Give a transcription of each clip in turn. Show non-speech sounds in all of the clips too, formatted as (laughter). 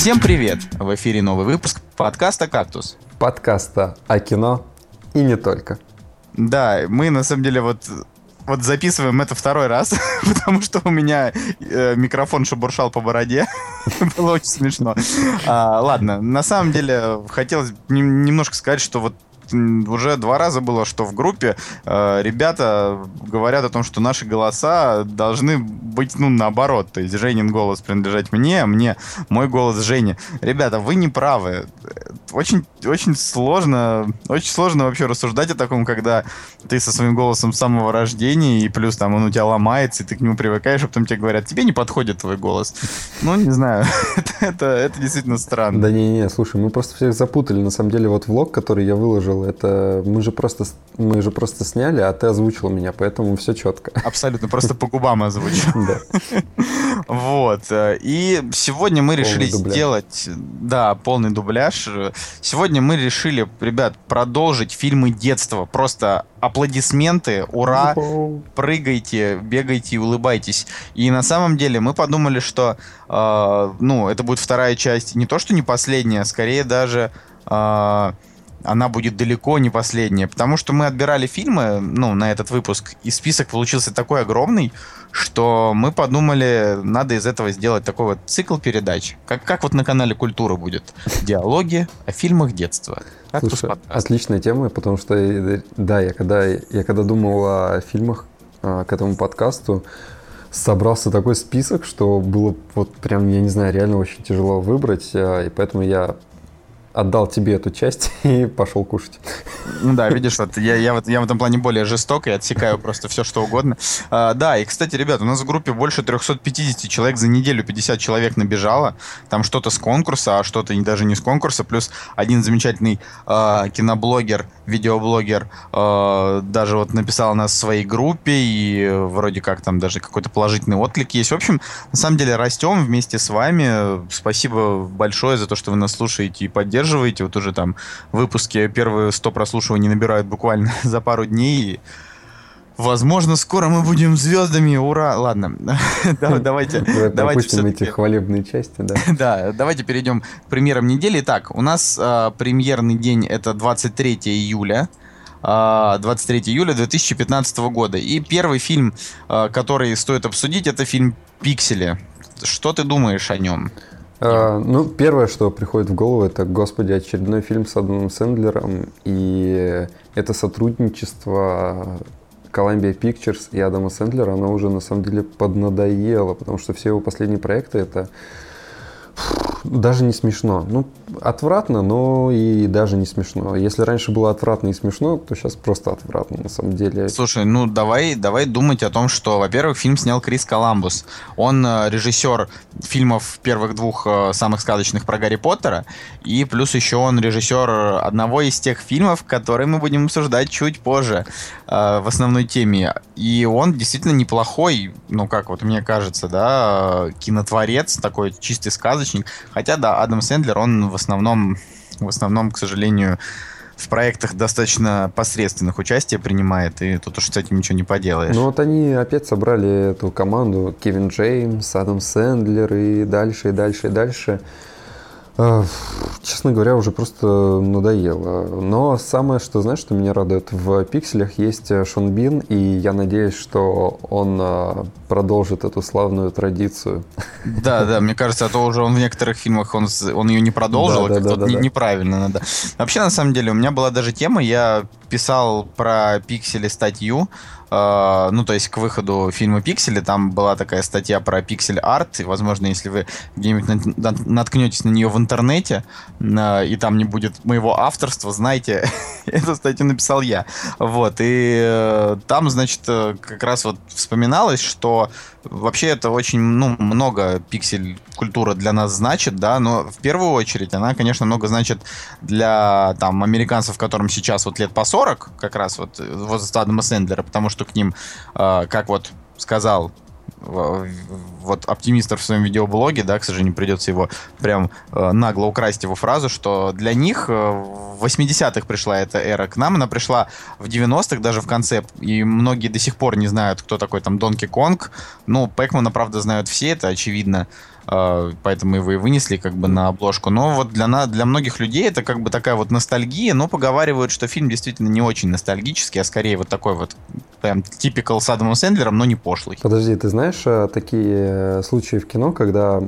Всем привет! В эфире новый выпуск подкаста «Кактус». Подкаста о кино и не только. Да, мы на самом деле вот вот записываем это второй раз, (laughs) потому что у меня э, микрофон шебуршал по бороде. (laughs) Было очень смешно. А, ладно, на самом деле хотелось немножко сказать, что вот уже два раза было, что в группе э, ребята говорят о том, что наши голоса должны быть, ну, наоборот. То есть Женин голос принадлежать мне, а мне мой голос Жене. Ребята, вы не правы. Очень, очень сложно, очень сложно вообще рассуждать о таком, когда ты со своим голосом с самого рождения, и плюс там он у тебя ломается, и ты к нему привыкаешь, а потом тебе говорят, тебе не подходит твой голос. Ну, не знаю, (laughs) это, это, это действительно странно. Да не-не, слушай, мы просто всех запутали. На самом деле, вот влог, который я выложил, это мы же просто мы же просто сняли, а ты озвучил меня, поэтому все четко. Абсолютно, просто по губам озвучил. (laughs) Вот. И сегодня мы решили сделать, да, полный дубляж. Сегодня мы решили, ребят, продолжить фильмы детства. Просто аплодисменты, ура, прыгайте, бегайте и улыбайтесь. И на самом деле мы подумали, что, э, ну, это будет вторая часть, не то что не последняя, скорее даже э, она будет далеко не последняя, потому что мы отбирали фильмы, ну, на этот выпуск, и список получился такой огромный, что мы подумали, надо из этого сделать такой вот цикл передач, как, как вот на канале Культура будет. Диалоги о фильмах детства. Слушай, отличная тема, потому что, э, да, я когда, я когда думал о фильмах а, к этому подкасту, собрался такой список, что было вот прям, я не знаю, реально очень тяжело выбрать, а, и поэтому я отдал тебе эту часть (laughs) и пошел кушать. Ну да, видишь, вот я, я, вот, я в этом плане более жесток и отсекаю просто все, что угодно. А, да, и, кстати, ребят, у нас в группе больше 350 человек за неделю, 50 человек набежало. Там что-то с конкурса, а что-то даже не с конкурса. Плюс один замечательный э, киноблогер, видеоблогер э, даже вот написал нас в своей группе, и вроде как там даже какой-то положительный отклик есть. В общем, на самом деле растем вместе с вами. Спасибо большое за то, что вы нас слушаете и поддерживаете поддерживаете. Вот уже там выпуски первые 100 прослушиваний набирают буквально (laughs) за пару дней. Возможно, скоро мы будем звездами. Ура! Ладно, (laughs) давайте... Давайте эти хвалебные части, да? (laughs) Да, давайте перейдем к премьерам недели. Так, у нас а, премьерный день это 23 июля. 23 а, июля 2015 года. И первый фильм, а, который стоит обсудить, это фильм «Пиксели». Что ты думаешь о нем? А, ну, первое, что приходит в голову, это, господи, очередной фильм с Адамом Сэндлером, и это сотрудничество Columbia Pictures и Адама Сэндлера, оно уже на самом деле поднадоело, потому что все его последние проекты это даже не смешно. Ну, отвратно, но и даже не смешно. Если раньше было отвратно и смешно, то сейчас просто отвратно, на самом деле. Слушай, ну давай, давай думать о том, что, во-первых, фильм снял Крис Коламбус. Он э, режиссер фильмов первых двух э, самых сказочных про Гарри Поттера, и плюс еще он режиссер одного из тех фильмов, которые мы будем обсуждать чуть позже э, в основной теме. И он действительно неплохой, ну как вот мне кажется, да, кинотворец, такой чистый сказочник. Хотя, да, Адам Сэндлер, он в основном, в основном, к сожалению, в проектах достаточно посредственных участия принимает, и тут уж с этим ничего не поделаешь. Ну вот они опять собрали эту команду, Кевин Джеймс, Адам Сэндлер и дальше, и дальше, и дальше. А, честно говоря, уже просто надоело. Но самое, что, знаешь, что меня радует, в «Пикселях» есть э, Шон Бин, и я надеюсь, что он а, продолжит эту славную традицию. (laughs) Да, да, мне кажется, а то уже он в некоторых фильмах, он, он ее не продолжил, да, да, да, да, не, да. неправильно надо. Вообще, на самом деле, у меня была даже тема, я писал про «Пиксели» статью, ну, то есть к выходу фильма «Пиксели» там была такая статья про пиксель-арт, и, возможно, если вы где-нибудь наткнетесь на нее в интернете, и там не будет моего авторства, знаете, (laughs) эту статью написал я. Вот, и uh, там, значит, э, как раз вот вспоминалось, что вообще это очень, ну, много пиксель-культура для нас значит, да, но в первую очередь она, конечно, много значит для, там, американцев, которым сейчас вот лет по 40, как раз вот возраст Адама Сэндлера, потому что к ним, э, как вот сказал вот оптимистов в своем видеоблоге, да, к сожалению, придется его прям э, нагло украсть его фразу, что для них э, в 80-х пришла эта эра к нам, она пришла в 90-х, даже в конце, и многие до сих пор не знают, кто такой там Донки Конг. Ну, Пэкмана, правда, знают все, это очевидно. Э, поэтому его и вынесли как бы на обложку. Но вот для, на, для многих людей это как бы такая вот ностальгия, но поговаривают, что фильм действительно не очень ностальгический, а скорее вот такой вот прям типикал с Адамом Сэндлером, но не пошлый. Подожди, ты знаешь э, такие случаи в кино, когда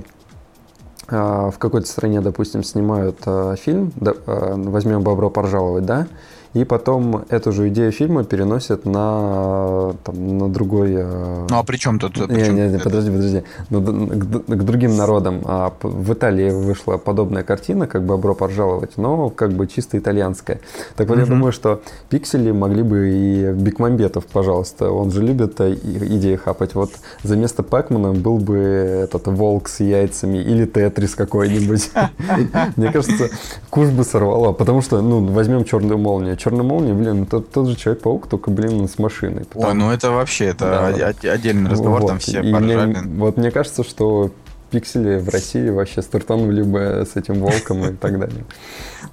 в какой-то стране, допустим, снимают фильм, возьмем «Бобро поржаловать», да, и потом эту же идею фильма переносят на, там, на другой... Э, ну а при чем тут? При чем не, не, подожди, подожди. Ну, к, к другим народам. А в Италии вышла подобная картина, как бы «Бобро поржаловать», но как бы чисто итальянская. Так вот, угу. я думаю, что пиксели могли бы и Бекмамбетов, пожалуйста. Он же любит э, идеи хапать. Вот за место Пакмана был бы этот волк с яйцами или Тетрис какой-нибудь. (laughs) Мне кажется, куш бы сорвало. Потому что, ну, возьмем «Черную молнию». Черная молния, блин, тот, тот же Человек-паук, только, блин, с машиной. Потому... Ой, ну это вообще, это да. отдельный разговор, вот. там все и поржали. Мне, вот мне кажется, что пиксели в России вообще стартанули бы с этим волком и так далее.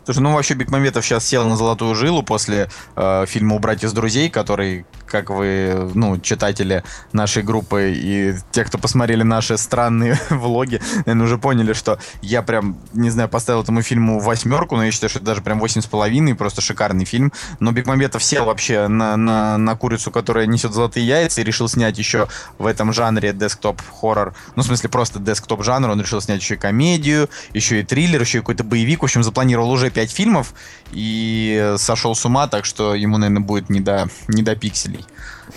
Слушай, ну вообще Бекмаметов сейчас сел на золотую жилу после э, фильма «Убрать из друзей», который, как вы, ну, читатели нашей группы и те, кто посмотрели наши странные (laughs) влоги, наверное, уже поняли, что я прям, не знаю, поставил этому фильму восьмерку, но я считаю, что это даже прям восемь с половиной, просто шикарный фильм. Но Бекмаметов сел вообще на, на, на курицу, которая несет золотые яйца, и решил снять еще в этом жанре десктоп-хоррор, ну, в смысле, просто десктоп-жанр, он решил снять еще и комедию, еще и триллер, еще и какой-то боевик, в общем, запланировал уже 5 фильмов и сошел с ума, так что ему, наверное, будет не до, не до пикселей.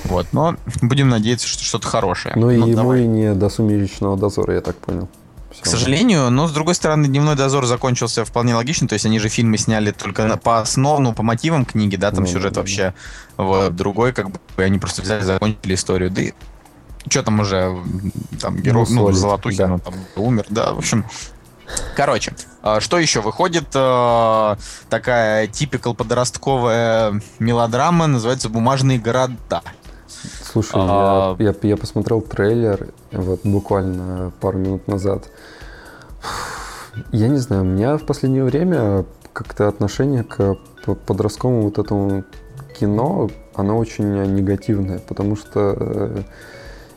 Вот, но будем надеяться, что что-то хорошее. Ну, и ну, ему давай. и не до сумеречного дозора, я так понял. Все. К сожалению, но с другой стороны, дневной дозор закончился вполне логично. То есть они же фильмы сняли только на, по основному, по мотивам книги, да, там ну, сюжет да, вообще да. Вот, другой, как бы они просто взяли, закончили историю. Да и что там уже, там герой, ну, ну Золотухин, да. там умер, да, в общем, Короче, а, что еще выходит? А, такая типикал подростковая мелодрама, называется «Бумажные города». Слушай, а... я, я, я посмотрел трейлер вот буквально пару минут назад. Я не знаю, у меня в последнее время как-то отношение к подростковому вот этому кино, оно очень негативное, потому что э,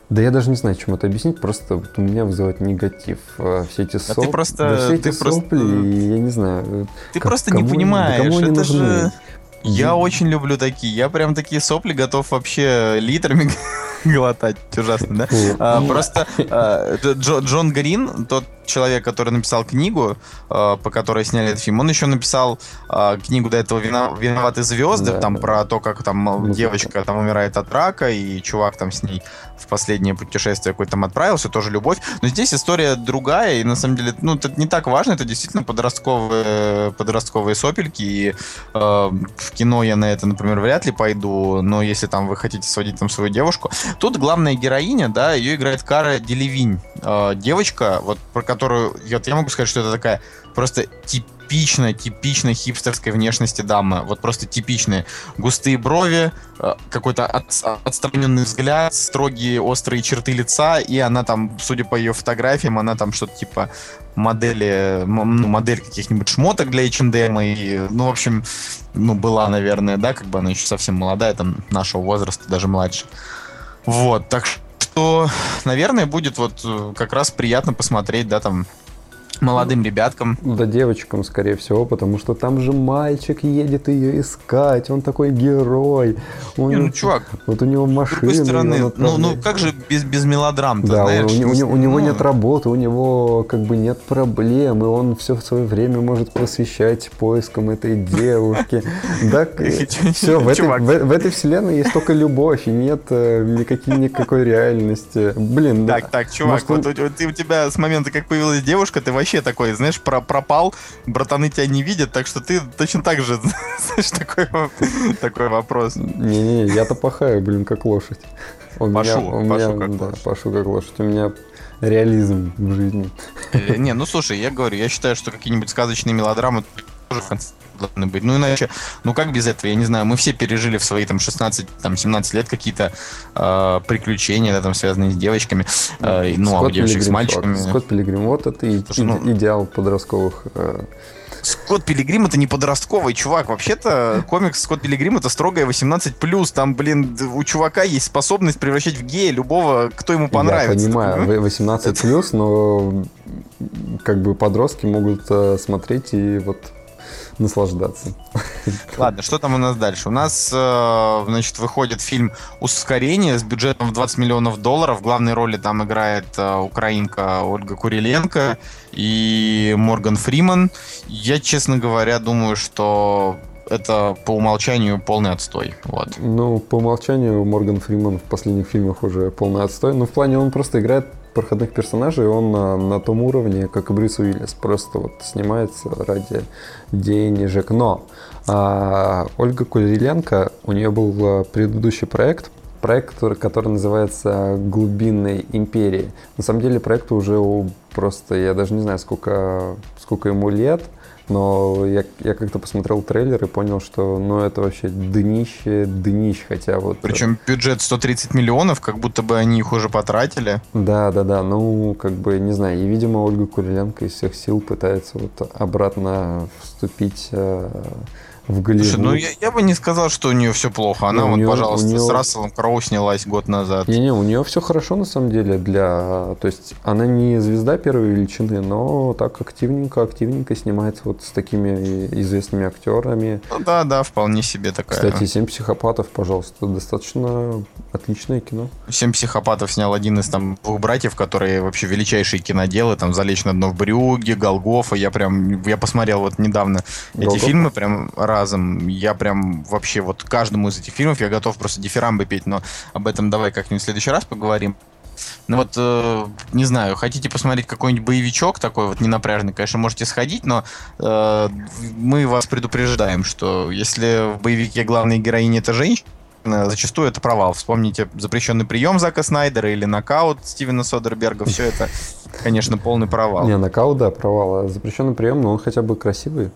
да я даже не знаю, чем это объяснить, просто у меня вызывает негатив. А, все эти сопли, а ты просто, да, все эти ты сопли, просто... я не знаю. Ты как, просто не понимаешь, кому это нужны? же... Я очень люблю такие. Я прям такие сопли готов вообще литрами (laughs) глотать. Ужасно, да? А, просто а, Джон Грин, тот человек, который написал книгу, э, по которой сняли этот фильм, он еще написал книгу до этого «Виноваты звезды», да, там да. про то, как там Музыка. девочка там умирает от рака, и чувак там с ней в последнее путешествие какое-то там отправился, тоже любовь. Но здесь история другая, и на самом деле, ну, это не так важно, это действительно подростковые, подростковые сопельки, и э, в кино я на это, например, вряд ли пойду, но если там вы хотите сводить там свою девушку. Тут главная героиня, да, ее играет Кара Делевинь, э, девочка, вот про которую... Вот я могу сказать, что это такая просто типичная, типичная хипстерской внешности дамы. Вот просто типичные. Густые брови, э, какой-то от, отстраненный взгляд, строгие острые черты лица, и она там, судя по ее фотографиям, она там что-то типа модели, ну, модель каких-нибудь шмоток для H&M, и, ну, в общем, ну, была, наверное, да, как бы она еще совсем молодая, там, нашего возраста, даже младше. Вот, так что наверное, будет вот э, как раз приятно посмотреть, да, там, молодым ребяткам. Да девочкам, скорее всего, потому что там же мальчик едет ее искать, он такой герой. Он, Не, ну, чувак, вот у него машина. С другой стороны, ну, ну как же без, без мелодрам Да, знаешь? У, у, у, у него ну... нет работы, у него как бы нет проблем, и он все в свое время может посвящать поискам этой девушки. (laughs) Да, все, в этой вселенной есть только любовь, и нет э, никакой реальности. Блин, Так, так, чувак, вот у тебя с момента, как появилась девушка, ты вообще такой, знаешь, про пропал, братаны тебя не видят, так что ты точно так же, (laughs) знаешь, такой, такой вопрос. Не-не, я-то пахаю, блин, как лошадь. У пашу, меня, у пашу меня, как да, лошадь. Пашу как лошадь. У меня реализм в жизни. Э, не, ну слушай, я говорю, я считаю, что какие-нибудь сказочные мелодрамы тоже в конце должны быть. Ну, иначе, ну как без этого, я не знаю, мы все пережили в свои там 16, там 17 лет какие-то э, приключения, да, там, связанные с девочками, э, ну, а у девочек с мальчиками. Скотт Пилигрим, вот это Слушай, ну, идеал подростковых э, Скотт Пилигрим это не подростковый чувак. Вообще-то комикс Скотт Пилигрим это строгая 18+. Там, блин, у чувака есть способность превращать в гея любого, кто ему понравится. Я понимаю, 18+, но как бы подростки могут э, смотреть и вот наслаждаться. Ладно, что там у нас дальше? У нас, э, значит, выходит фильм «Ускорение» с бюджетом в 20 миллионов долларов. В главной роли там играет э, украинка Ольга Куриленко и Морган Фриман. Я, честно говоря, думаю, что это по умолчанию полный отстой. Вот. Ну, по умолчанию Морган Фриман в последних фильмах уже полный отстой. Но в плане он просто играет проходных персонажей, он на, на том уровне, как и Брюс Уиллис. Просто вот снимается ради денежек. Но а, Ольга Куриленко, у нее был а, предыдущий проект, проект, который называется «Глубинной империи». На самом деле проекту уже просто, я даже не знаю, сколько, сколько ему лет – но я, я как-то посмотрел трейлер и понял, что ну это вообще днище, днищ, хотя вот... Причем бюджет 130 миллионов, как будто бы они их уже потратили. Да, да, да, ну как бы, не знаю, и, видимо, Ольга Куриленко из всех сил пытается вот обратно вступить э, в Голливуд. Слушай, ну я, я бы не сказал, что у нее все плохо. Она, не, вот, нее, пожалуйста, нее... с Расселом Кроу снялась год назад. Не-не, у нее все хорошо на самом деле для. То есть она не звезда первой величины, но так активненько, активненько снимается вот с такими известными актерами. Ну, да, да, вполне себе такая. Кстати, «Семь психопатов», пожалуйста, достаточно отличное кино. «Семь психопатов» снял один из там двух братьев, которые вообще величайшие киноделы, там «Залечь на дно в брюге», «Голгофа». Я прям, я посмотрел вот недавно Голгофа? эти фильмы, прям разом. Я прям вообще вот каждому из этих фильмов я готов просто дифирамбы петь, но об этом давай как-нибудь в следующий раз поговорим. Ну вот, э, не знаю, хотите посмотреть какой-нибудь боевичок такой вот ненапряжный, конечно, можете сходить, но э, мы вас предупреждаем, что если в боевике главная героиня это женщина, зачастую это провал. Вспомните запрещенный прием Зака Снайдера или нокаут Стивена Содерберга. Все это, конечно, полный провал. Не, нокаут, да, провал. А запрещенный прием, но он хотя бы красивый.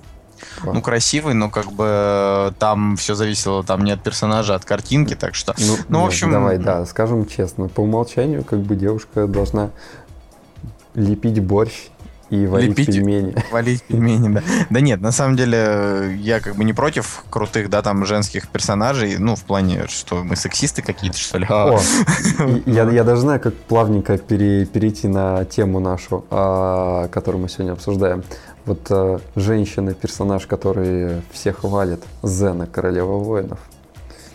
Ну, красивый, но как бы э, там все зависело там не от персонажа, а от картинки, так что... Ну, ну нет, в общем... Давай, да, скажем честно, по умолчанию как бы девушка должна лепить борщ и варить Лепить, пельмени. (laughs) Варить пельмени, да. Да нет, на самом деле, я как бы не против крутых, да, там, женских персонажей, ну, в плане, что мы сексисты какие-то, что ли. О, (laughs) я, я даже знаю, как плавненько пере, перейти на тему нашу, а, которую мы сегодня обсуждаем. Вот а, женщина, персонаж, который всех валит, Зена, королева воинов.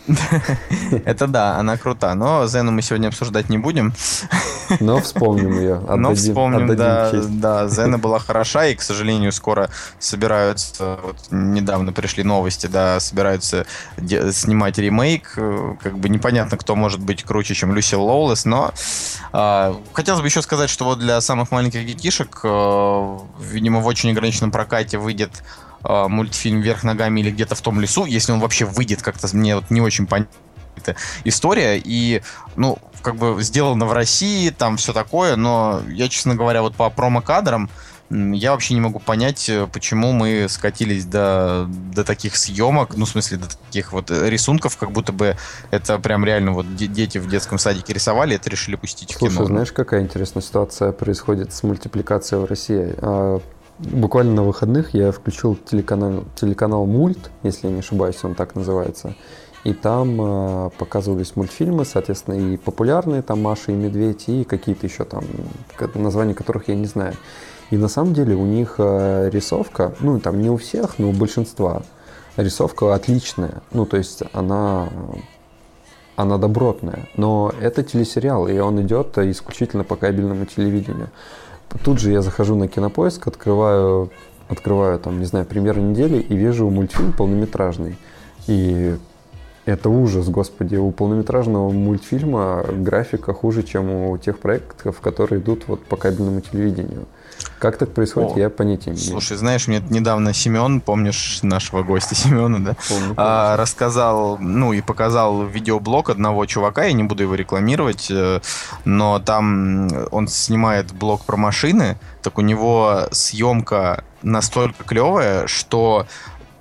(laughs) Это да, она крута. Но Зену мы сегодня обсуждать не будем. Но вспомним ее. (laughs) Отдадим, Но вспомним, да, да. Зена была хороша, и, к сожалению, скоро собираются, вот недавно пришли новости, да, собираются снимать ремейк. Как бы непонятно, кто может быть круче, чем Люси Лоулес, но э, хотелось бы еще сказать, что вот для самых маленьких детишек, э, видимо, в очень ограниченном прокате выйдет э, мультфильм «Вверх ногами» или где-то в том лесу, если он вообще выйдет, как-то мне вот не очень понятно история, и, ну, как бы сделано в России, там все такое, но я, честно говоря, вот по промо-кадрам, я вообще не могу понять, э, почему мы скатились до, до таких съемок, ну, в смысле, до таких вот рисунков, как будто бы это прям реально вот дети в детском садике рисовали, это решили пустить Слушай, в кино. знаешь, какая интересная ситуация происходит с мультипликацией в России? Буквально на выходных я включил телеканал, телеканал Мульт, если я не ошибаюсь, он так называется. И там э, показывались мультфильмы, соответственно, и популярные, там Маша и Медведь, и какие-то еще там, названия которых я не знаю. И на самом деле у них э, рисовка, ну там не у всех, но у большинства, рисовка отличная. Ну, то есть она она добротная. Но это телесериал, и он идет исключительно по кабельному телевидению. Тут же я захожу на кинопоиск, открываю, открываю там, не знаю, премьеру недели и вижу мультфильм полнометражный. И это ужас, господи. У полнометражного мультфильма графика хуже, чем у тех проектов, которые идут вот по кабельному телевидению. Как так происходит, О, я понятия не имею. Слушай, знаешь, мне недавно Семен, помнишь нашего гостя Семена, да? Помню, а, рассказал, ну и показал видеоблог одного чувака, я не буду его рекламировать, э, но там он снимает блог про машины, так у него съемка настолько клевая, что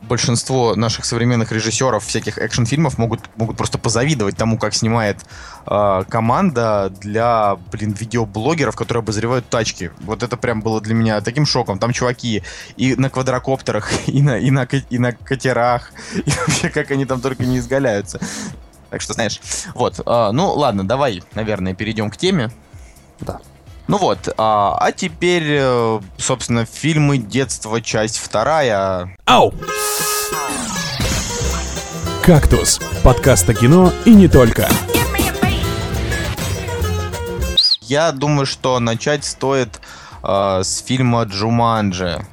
большинство наших современных режиссеров всяких экшн-фильмов могут, могут просто позавидовать тому, как снимает э, команда для, блин, видеоблогеров, которые обозревают тачки. Вот это прям было для меня таким шоком. Там чуваки и на квадрокоптерах, (laughs) и на, и на, и на катерах, (laughs) и вообще как они там только не изгаляются. Так что, знаешь, вот. Э, ну, ладно, давай, наверное, перейдем к теме. Да. Ну вот, а, а теперь, э, собственно, фильмы детства, часть вторая. Ау! «Кактус» — подкаст о кино и не только. Я думаю, что начать стоит э, с фильма «Джуманджи».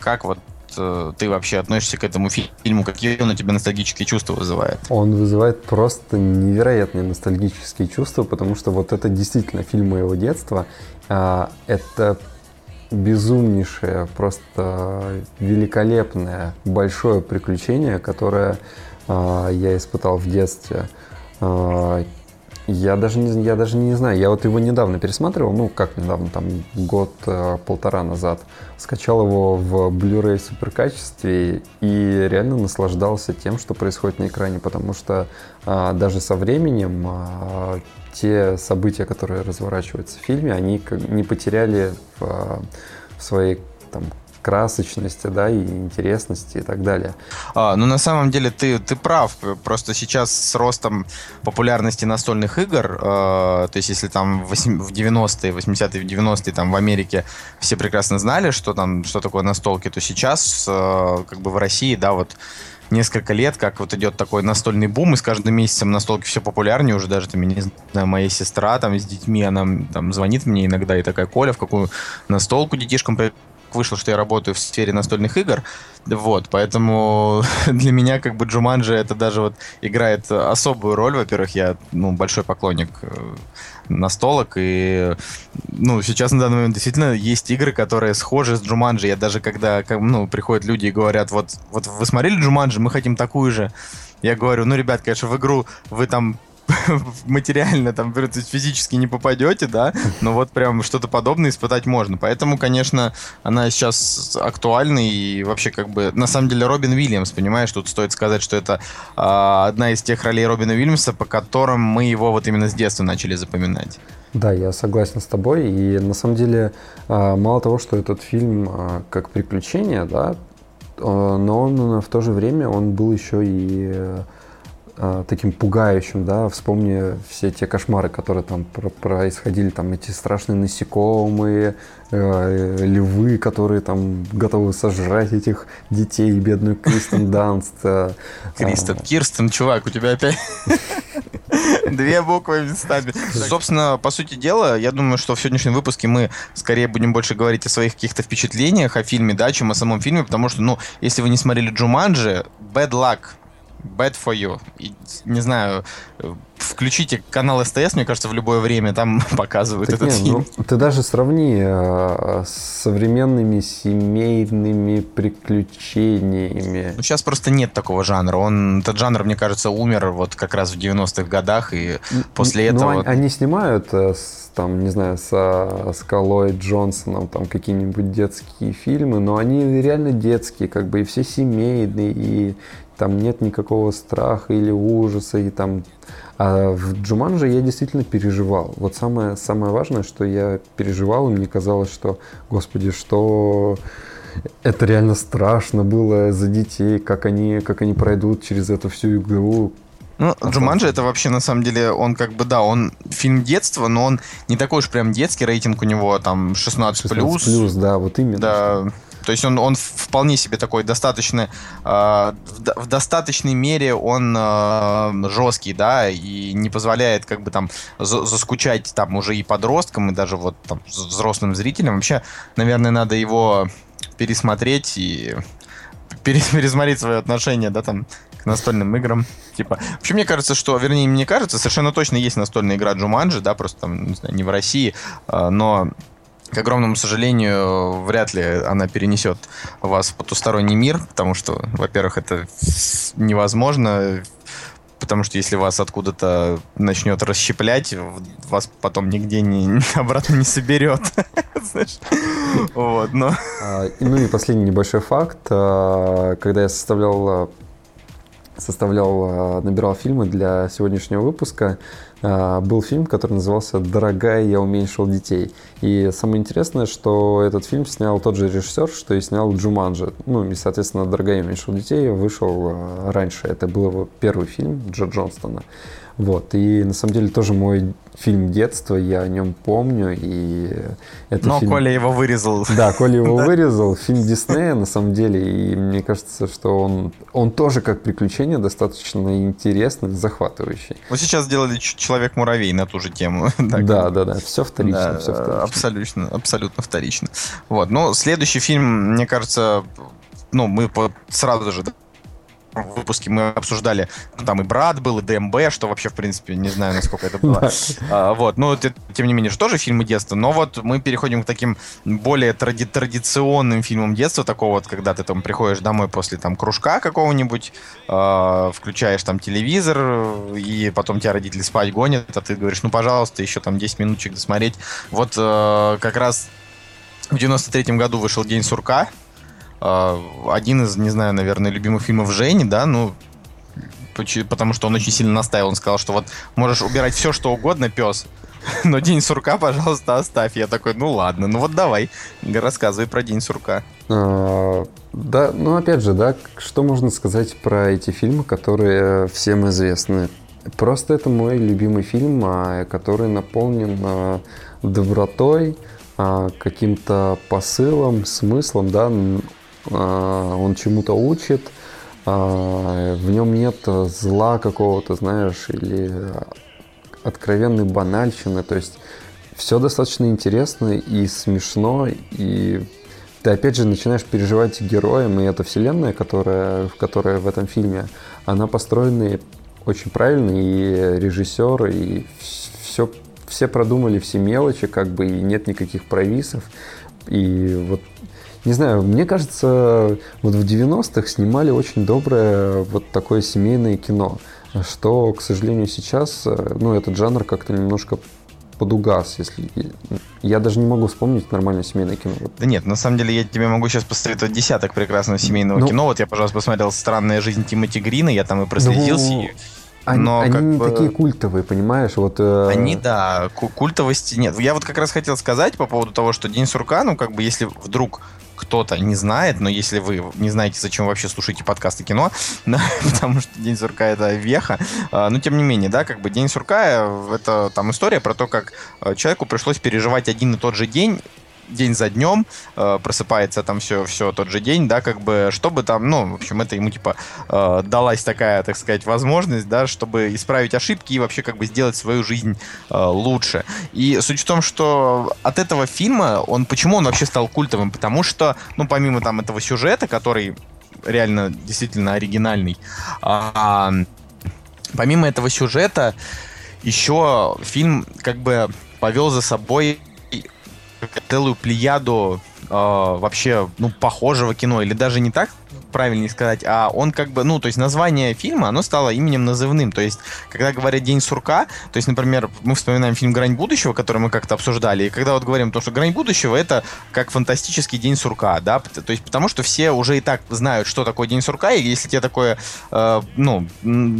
Как вот э, ты вообще относишься к этому фильму? Какие он у тебя ностальгические чувства вызывает? Он вызывает просто невероятные ностальгические чувства, потому что вот это действительно фильм моего детства. Э, это безумнейшее, просто великолепное, большое приключение, которое а, я испытал в детстве. А, я даже, не, я даже не знаю, я вот его недавно пересматривал, ну как недавно, там год-полтора назад. Скачал его в Blu-ray суперкачестве и реально наслаждался тем, что происходит на экране, потому что а, даже со временем а, те события, которые разворачиваются в фильме, они не потеряли в, в своей там, красочности, да, и интересности и так далее. А, ну, на самом деле, ты, ты прав. Просто сейчас с ростом популярности настольных игр, э, то есть если там в 90-е, 80-е, 90-е там в Америке все прекрасно знали, что там, что такое настолки, то сейчас э, как бы в России, да, вот несколько лет, как вот идет такой настольный бум, и с каждым месяцем настолки все популярнее, уже даже там, не знаю, моя сестра там с детьми, она там звонит мне иногда и такая, Коля, в какую настолку детишкам вышло, что я работаю в сфере настольных игр, вот, поэтому (laughs) для меня как бы Джуманджи это даже вот играет особую роль, во-первых, я, ну, большой поклонник э, настолок, и, ну, сейчас на данный момент действительно есть игры, которые схожи с Джуманджи, я даже когда, ну, приходят люди и говорят, вот, вот вы смотрели Джуманджи, мы хотим такую же, я говорю, ну, ребят, конечно, в игру вы там (laughs) материально, там, физически не попадете, да, но вот прям что-то подобное испытать можно. Поэтому, конечно, она сейчас актуальна и вообще как бы, на самом деле, Робин Уильямс, понимаешь, тут стоит сказать, что это а, одна из тех ролей Робина Уильямса, по которым мы его вот именно с детства начали запоминать. Да, я согласен с тобой. И на самом деле, а, мало того, что этот фильм а, как приключение, да, а, но он в то же время он был еще и таким пугающим, да, вспомни все те кошмары, которые там происходили, там эти страшные насекомые, э, львы, которые там готовы сожрать этих детей, бедную Кристен (laughs) Данст. Э, Кристен, Кирстен, чувак, у тебя опять (laughs) две буквы местами. Собственно, по сути дела, я думаю, что в сегодняшнем выпуске мы скорее будем больше говорить о своих каких-то впечатлениях о фильме, да, чем о самом фильме, потому что, ну, если вы не смотрели Джуманджи, bad luck, Bad for you. И, не знаю, включите канал СТС, мне кажется, в любое время там (laughs) показывают так этот нет, фильм. Ну, ты даже сравни э, с современными семейными приключениями. Ну, сейчас просто нет такого жанра. Он, этот жанр, мне кажется, умер вот как раз в 90-х годах, и после ну, этого... Они, они снимают э, с, там, не знаю, со Скалой Джонсоном там какие-нибудь детские фильмы, но они реально детские, как бы, и все семейные, и там нет никакого страха или ужаса, и там... А в Джуманже я действительно переживал. Вот самое, самое важное, что я переживал, и мне казалось, что, господи, что это реально страшно было за детей, как они, как они пройдут через эту всю игру, ну, Джуманджи это вообще, на самом деле, он как бы, да, он фильм детства, но он не такой уж прям детский, рейтинг у него там 16+. 16 плюс, да, вот именно. Да, что. То есть он, он вполне себе такой достаточно, э, в, в достаточной мере он э, жесткий, да, и не позволяет как бы там заскучать там уже и подросткам, и даже вот там взрослым зрителям. Вообще, наверное, надо его пересмотреть и (laughs) пересмотреть свое отношение, да, там, к настольным играм. Типа, вообще мне кажется, что, вернее, мне кажется, совершенно точно есть настольная игра Джуманджи, да, просто там, не знаю, не в России, а, но к огромному сожалению, вряд ли она перенесет вас в потусторонний мир, потому что, во-первых, это невозможно, потому что если вас откуда-то начнет расщеплять, вас потом нигде не, (laughs) обратно не соберет. (laughs) Вот, но... А, ну и последний небольшой факт. А, когда я составлял составлял, а, набирал фильмы для сегодняшнего выпуска, был фильм, который назывался «Дорогая, я уменьшил детей». И самое интересное, что этот фильм снял тот же режиссер, что и снял Джуманджи. Ну, и, соответственно, «Дорогая, я уменьшил детей» вышел а, раньше. Это был его первый фильм Джо Джонстона. Вот, и на самом деле тоже мой фильм детства, я о нем помню, и это Но фильм... Коля его вырезал. Да, Коля его (laughs) вырезал, фильм Диснея на самом деле, и мне кажется, что он, он тоже как приключение достаточно интересный, захватывающий. Вот сейчас сделали Человек-муравей на ту же тему. (laughs) Да, да, да, все вторично, все вторично. Абсолютно, абсолютно вторично. Вот, ну, следующий фильм, мне кажется, ну, мы сразу же выпуске мы обсуждали, ну, там и брат был, и ДМБ, что вообще, в принципе, не знаю, насколько это было. (laughs) А, вот, ну, тем не менее, же тоже фильмы детства, но вот мы переходим к таким более тради традиционным фильмам детства, такого вот, когда ты там приходишь домой после там кружка какого-нибудь, э, включаешь там телевизор, и потом тебя родители спать гонят, а ты говоришь, ну, пожалуйста, еще там 10 минуточек досмотреть. Вот э, как раз в 93-м году вышел «День сурка», а, один из, не знаю, наверное, любимых фильмов Жени, да, ну, потому что он очень сильно настаивал. Он сказал, что вот можешь убирать все, что угодно, пес, (laughs) но день сурка, пожалуйста, оставь. Я такой, ну ладно, ну вот давай, рассказывай про день сурка. А, да, ну опять же, да, что можно сказать про эти фильмы, которые всем известны? Просто это мой любимый фильм, а, который наполнен а, добротой, каким-то посылом, смыслом, да, а, он чему-то учит, а, в нем нет зла какого-то, знаешь, или откровенной банальщины, то есть все достаточно интересно и смешно, и ты опять же начинаешь переживать героем, и эта вселенная, которая, в которой в этом фильме, она построена очень правильно, и режиссер, и все, все продумали все мелочи, как бы, и нет никаких провисов. И вот не знаю, мне кажется, вот в 90-х снимали очень доброе вот такое семейное кино, что, к сожалению, сейчас, э, ну, этот жанр как-то немножко подугас, если... Я даже не могу вспомнить нормальное семейное кино. Да нет, на самом деле я тебе могу сейчас посоветовать десяток прекрасного семейного ну, кино. Вот я, пожалуйста, посмотрел «Странная жизнь Тимоти Грина», я там и проследился. Ну, они, но они не бы... такие культовые, понимаешь? Вот, э... Они, да, культовости нет. Я вот как раз хотел сказать по поводу того, что День сурка, ну, как бы, если вдруг кто-то не знает, но если вы не знаете, зачем вообще слушаете подкасты кино, (laughs) потому что День сурка это веха, а, но тем не менее, да, как бы День сурка это там история про то, как э, человеку пришлось переживать один и тот же день день за днем, э, просыпается там все, все тот же день, да, как бы, чтобы там, ну, в общем, это ему, типа, э, далась такая, так сказать, возможность, да, чтобы исправить ошибки и вообще, как бы, сделать свою жизнь э, лучше. И суть в том, что от этого фильма, он, почему он вообще стал культовым? Потому что, ну, помимо там этого сюжета, который реально действительно оригинальный, а, помимо этого сюжета, еще фильм как бы повел за собой целую плеяду э, вообще, ну, похожего кино, или даже не так правильнее сказать, а он как бы, ну, то есть название фильма, оно стало именем назывным. То есть, когда говорят День сурка, то есть, например, мы вспоминаем фильм Грань будущего, который мы как-то обсуждали, и когда вот говорим то, что Грань будущего это как фантастический День сурка, да, то есть, потому что все уже и так знают, что такое День сурка, и если тебе такое, э, ну,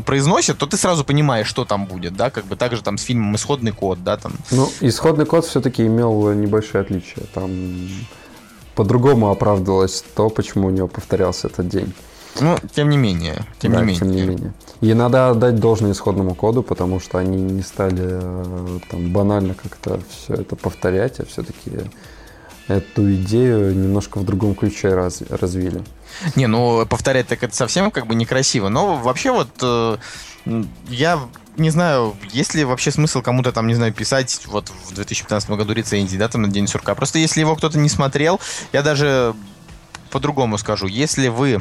произносят, то ты сразу понимаешь, что там будет, да, как бы так же там с фильмом Исходный код, да, там. Ну, Исходный код все-таки имел небольшое отличие, там по-другому оправдывалось то, почему у него повторялся этот день. Ну, тем не менее, тем да, не менее. Тем не менее. И надо отдать должное исходному коду, потому что они не стали э, там банально как-то все это повторять, а все-таки эту идею немножко в другом ключе раз, развили. Не, ну повторять так это совсем как бы некрасиво. Но вообще вот э, я не знаю, есть ли вообще смысл кому-то там, не знаю, писать вот в 2015 году рецензии, да, там на День сурка. Просто если его кто-то не смотрел, я даже по-другому скажу. Если вы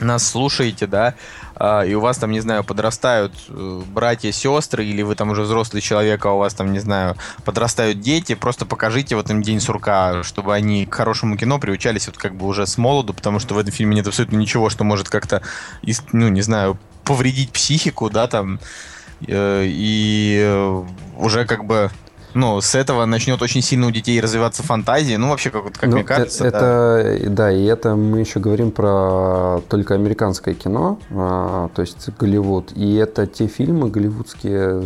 нас слушаете, да, э, и у вас там, не знаю, подрастают э, братья, сестры, или вы там уже взрослый человек, а у вас там, не знаю, подрастают дети, просто покажите вот им День сурка, чтобы они к хорошему кино приучались вот как бы уже с молоду, потому что в этом фильме нет абсолютно ничего, что может как-то, ну, не знаю, повредить психику, да, там, и э, уже как бы ну, с этого начнет очень сильно у детей развиваться фантазия. Ну, вообще, как, как ну, мне кажется. Это, да. да, и это мы еще говорим про только американское кино, а, то есть Голливуд. И это те фильмы голливудские,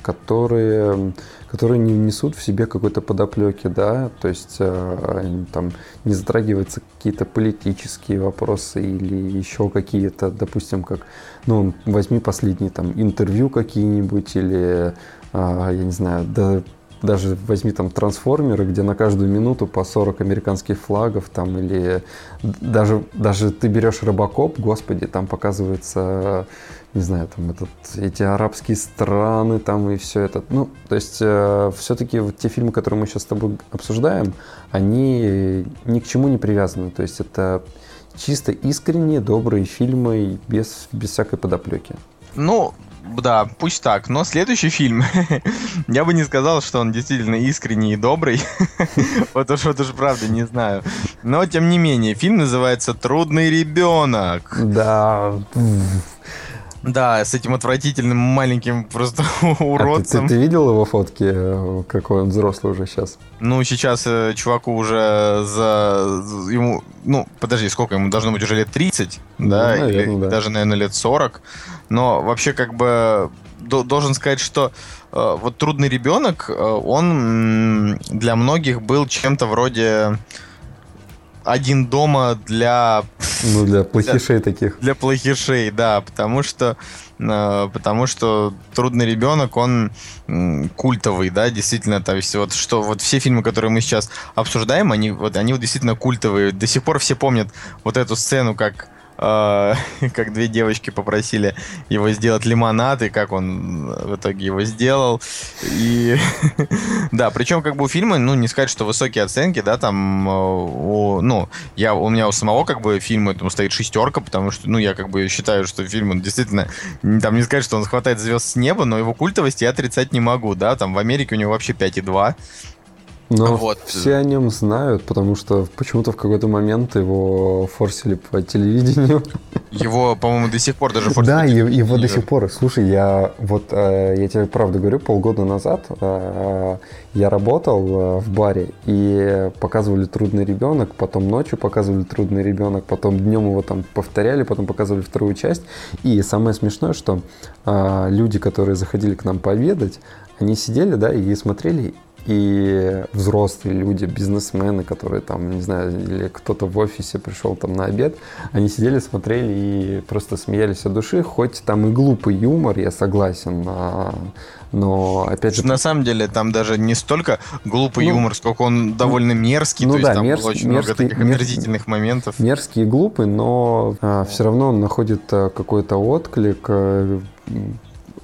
которые, которые не несут в себе какой-то подоплеки, да, то есть э, там не затрагиваются какие-то политические вопросы или еще какие-то, допустим, как, ну, возьми последние там интервью какие-нибудь или, э, я не знаю, да, даже возьми там трансформеры, где на каждую минуту по 40 американских флагов, там, или даже, даже ты берешь Робокоп, господи, там показывается, не знаю, там этот, эти арабские страны, там и все это. Ну, то есть э, все-таки вот те фильмы, которые мы сейчас с тобой обсуждаем, они ни к чему не привязаны. То есть это чисто искренние, добрые фильмы без, без всякой подоплеки. Ну, да, пусть так. Но следующий фильм, (laughs) я бы не сказал, что он действительно искренний и добрый. (laughs) вот уж вот уж правда не знаю. Но тем не менее, фильм называется «Трудный ребенок». Да. Да, с этим отвратительным маленьким просто уродцем. (laughs) А ты, ты, ты видел его фотки, э, какой он взрослый уже сейчас? Ну, сейчас э, чуваку уже за... Ему, ну, подожди, сколько ему? Должно быть уже лет 30, ну, да? Наверное, Или да. даже, наверное, лет 40. Но вообще как бы должен сказать, что э, вот трудный ребенок, э, он для многих был чем-то вроде один дома для... Ну, для (laughs) плохишей для, таких. Для плохишей, да, потому что э, потому что трудный ребенок, он культовый, да, действительно, то есть вот что вот все фильмы, которые мы сейчас обсуждаем, они вот они вот действительно культовые. До сих пор все помнят вот эту сцену, как (laughs) как две девочки попросили его сделать лимонад, и как он в итоге его сделал. И (laughs) да, причем как бы у фильма, ну, не сказать, что высокие оценки, да, там, э, у, ну, я, у меня у самого как бы фильма там стоит шестерка, потому что, ну, я как бы считаю, что фильм, он действительно, там не сказать, что он хватает звезд с неба, но его культовость я отрицать не могу, да, там в Америке у него вообще 5,2, но вот. все о нем знают, потому что почему-то в какой-то момент его форсили по телевидению. Его, по-моему, до сих пор даже форсили. Да, его до сих пор. Слушай, я вот, э, я тебе правду говорю, полгода назад э, я работал э, в баре, и показывали «Трудный ребенок», потом ночью показывали «Трудный ребенок», потом днем его там повторяли, потом показывали вторую часть. И самое смешное, что люди, которые заходили к нам пообедать, они сидели, да, и смотрели, и взрослые люди, бизнесмены, которые там, не знаю, или кто-то в офисе пришел там на обед, они сидели, смотрели и просто смеялись от души, хоть там и глупый юмор, я согласен, а, но опять же... На самом деле там даже не столько глупый ну, юмор, сколько он довольно мерзкий, ну, то да, есть там мерз, было очень мерзкий, много таких омерзительных моментов. Мерзкий и глупый, но а, все равно он находит а, какой-то отклик, а,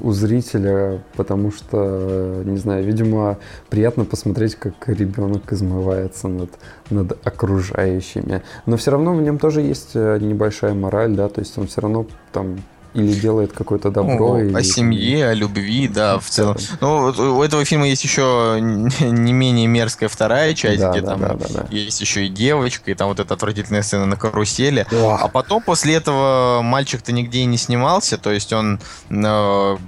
у зрителя, потому что, не знаю, видимо, приятно посмотреть, как ребенок измывается над, над окружающими. Но все равно в нем тоже есть э, небольшая мораль, да, то есть он все равно там или делает какое-то добро. Ну, или... О семье, о любви, да, в целом. Ну, у этого фильма есть еще (laughs) не менее мерзкая вторая часть, да, где да, там да, да, да. есть еще и девочка, и там вот эта отвратительная сцена на карусели. Ох. А потом после этого мальчик-то нигде и не снимался, то есть он э,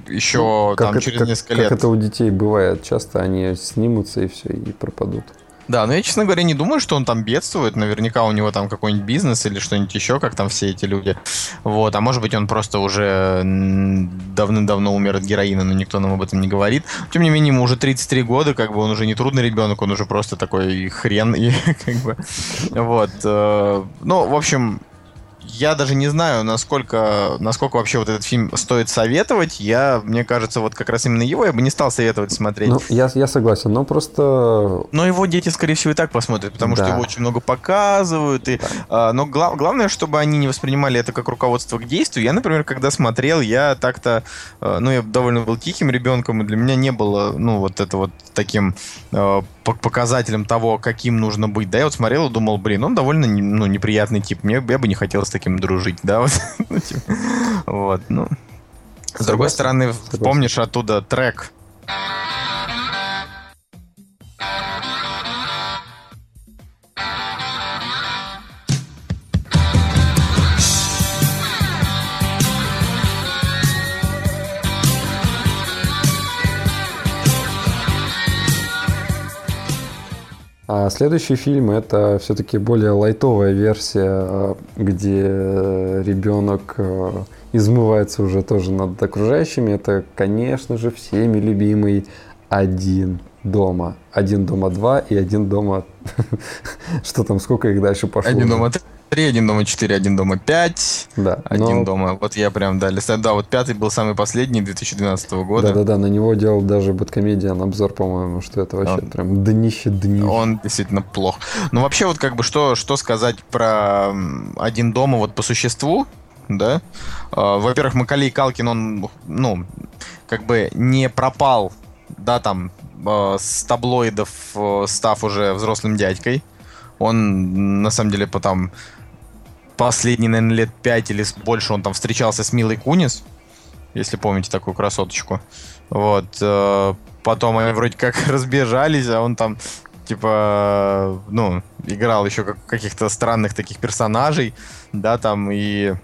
еще ну, там это, через как, несколько лет... Как это у детей бывает, часто они снимутся и все, и пропадут. Да, но я, честно говоря, не думаю, что он там бедствует. Наверняка у него там какой-нибудь бизнес или что-нибудь еще, как там все эти люди. Вот, а может быть, он просто уже давным-давно умер от героина, но никто нам об этом не говорит. Тем не менее, ему уже 33 года, как бы он уже не трудный ребенок, он уже просто такой хрен, и (laughs) как бы, вот. Э, ну, в общем, я даже не знаю, насколько, насколько вообще вот этот фильм стоит советовать. Я, мне кажется, вот как раз именно его я бы не стал советовать смотреть. Ну, я, я согласен, но просто... Но его дети, скорее всего, и так посмотрят, потому да. что его очень много показывают. И, да. а, но гла- главное, чтобы они не воспринимали это как руководство к действию. Я, например, когда смотрел, я так-то... А, ну, я довольно был тихим ребенком, и для меня не было, ну, вот это вот таким... Показателем того, каким нужно быть. Да, я вот смотрел и думал, блин, он довольно ну, неприятный тип. Мне я бы не хотел с таким дружить, да, вот. (laughs) ну, типа, вот, ну. С другой стороны, помнишь оттуда трек следующий фильм это все-таки более лайтовая версия, где ребенок измывается уже тоже над окружающими. Это, конечно же, всеми любимый один дома. Один дома два и один дома... (laughs) Что там, сколько их дальше пошло? Один дома три, один дома четыре, один дома пять. Да. Один но... дома. Вот я прям, да, листаю. Да, вот пятый был самый последний 2012 года. Да-да-да, на него делал даже Бэткомедиан обзор, по-моему, что это вообще он... прям днище днище. Он действительно плох. Ну, вообще, вот как бы, что, что сказать про один дома вот по существу, да? А, во-первых, Макалей Калкин, он, ну, как бы не пропал, да, там, а, с таблоидов, э, став уже взрослым дядькой. Он, на самом деле, потом последние, наверное, лет пять или больше он там встречался с Милой Кунис, если помните такую красоточку. Вот. Э, потом они вроде как (laughs) разбежались, а он там типа, ну, играл еще как каких-то странных таких персонажей, да, там, и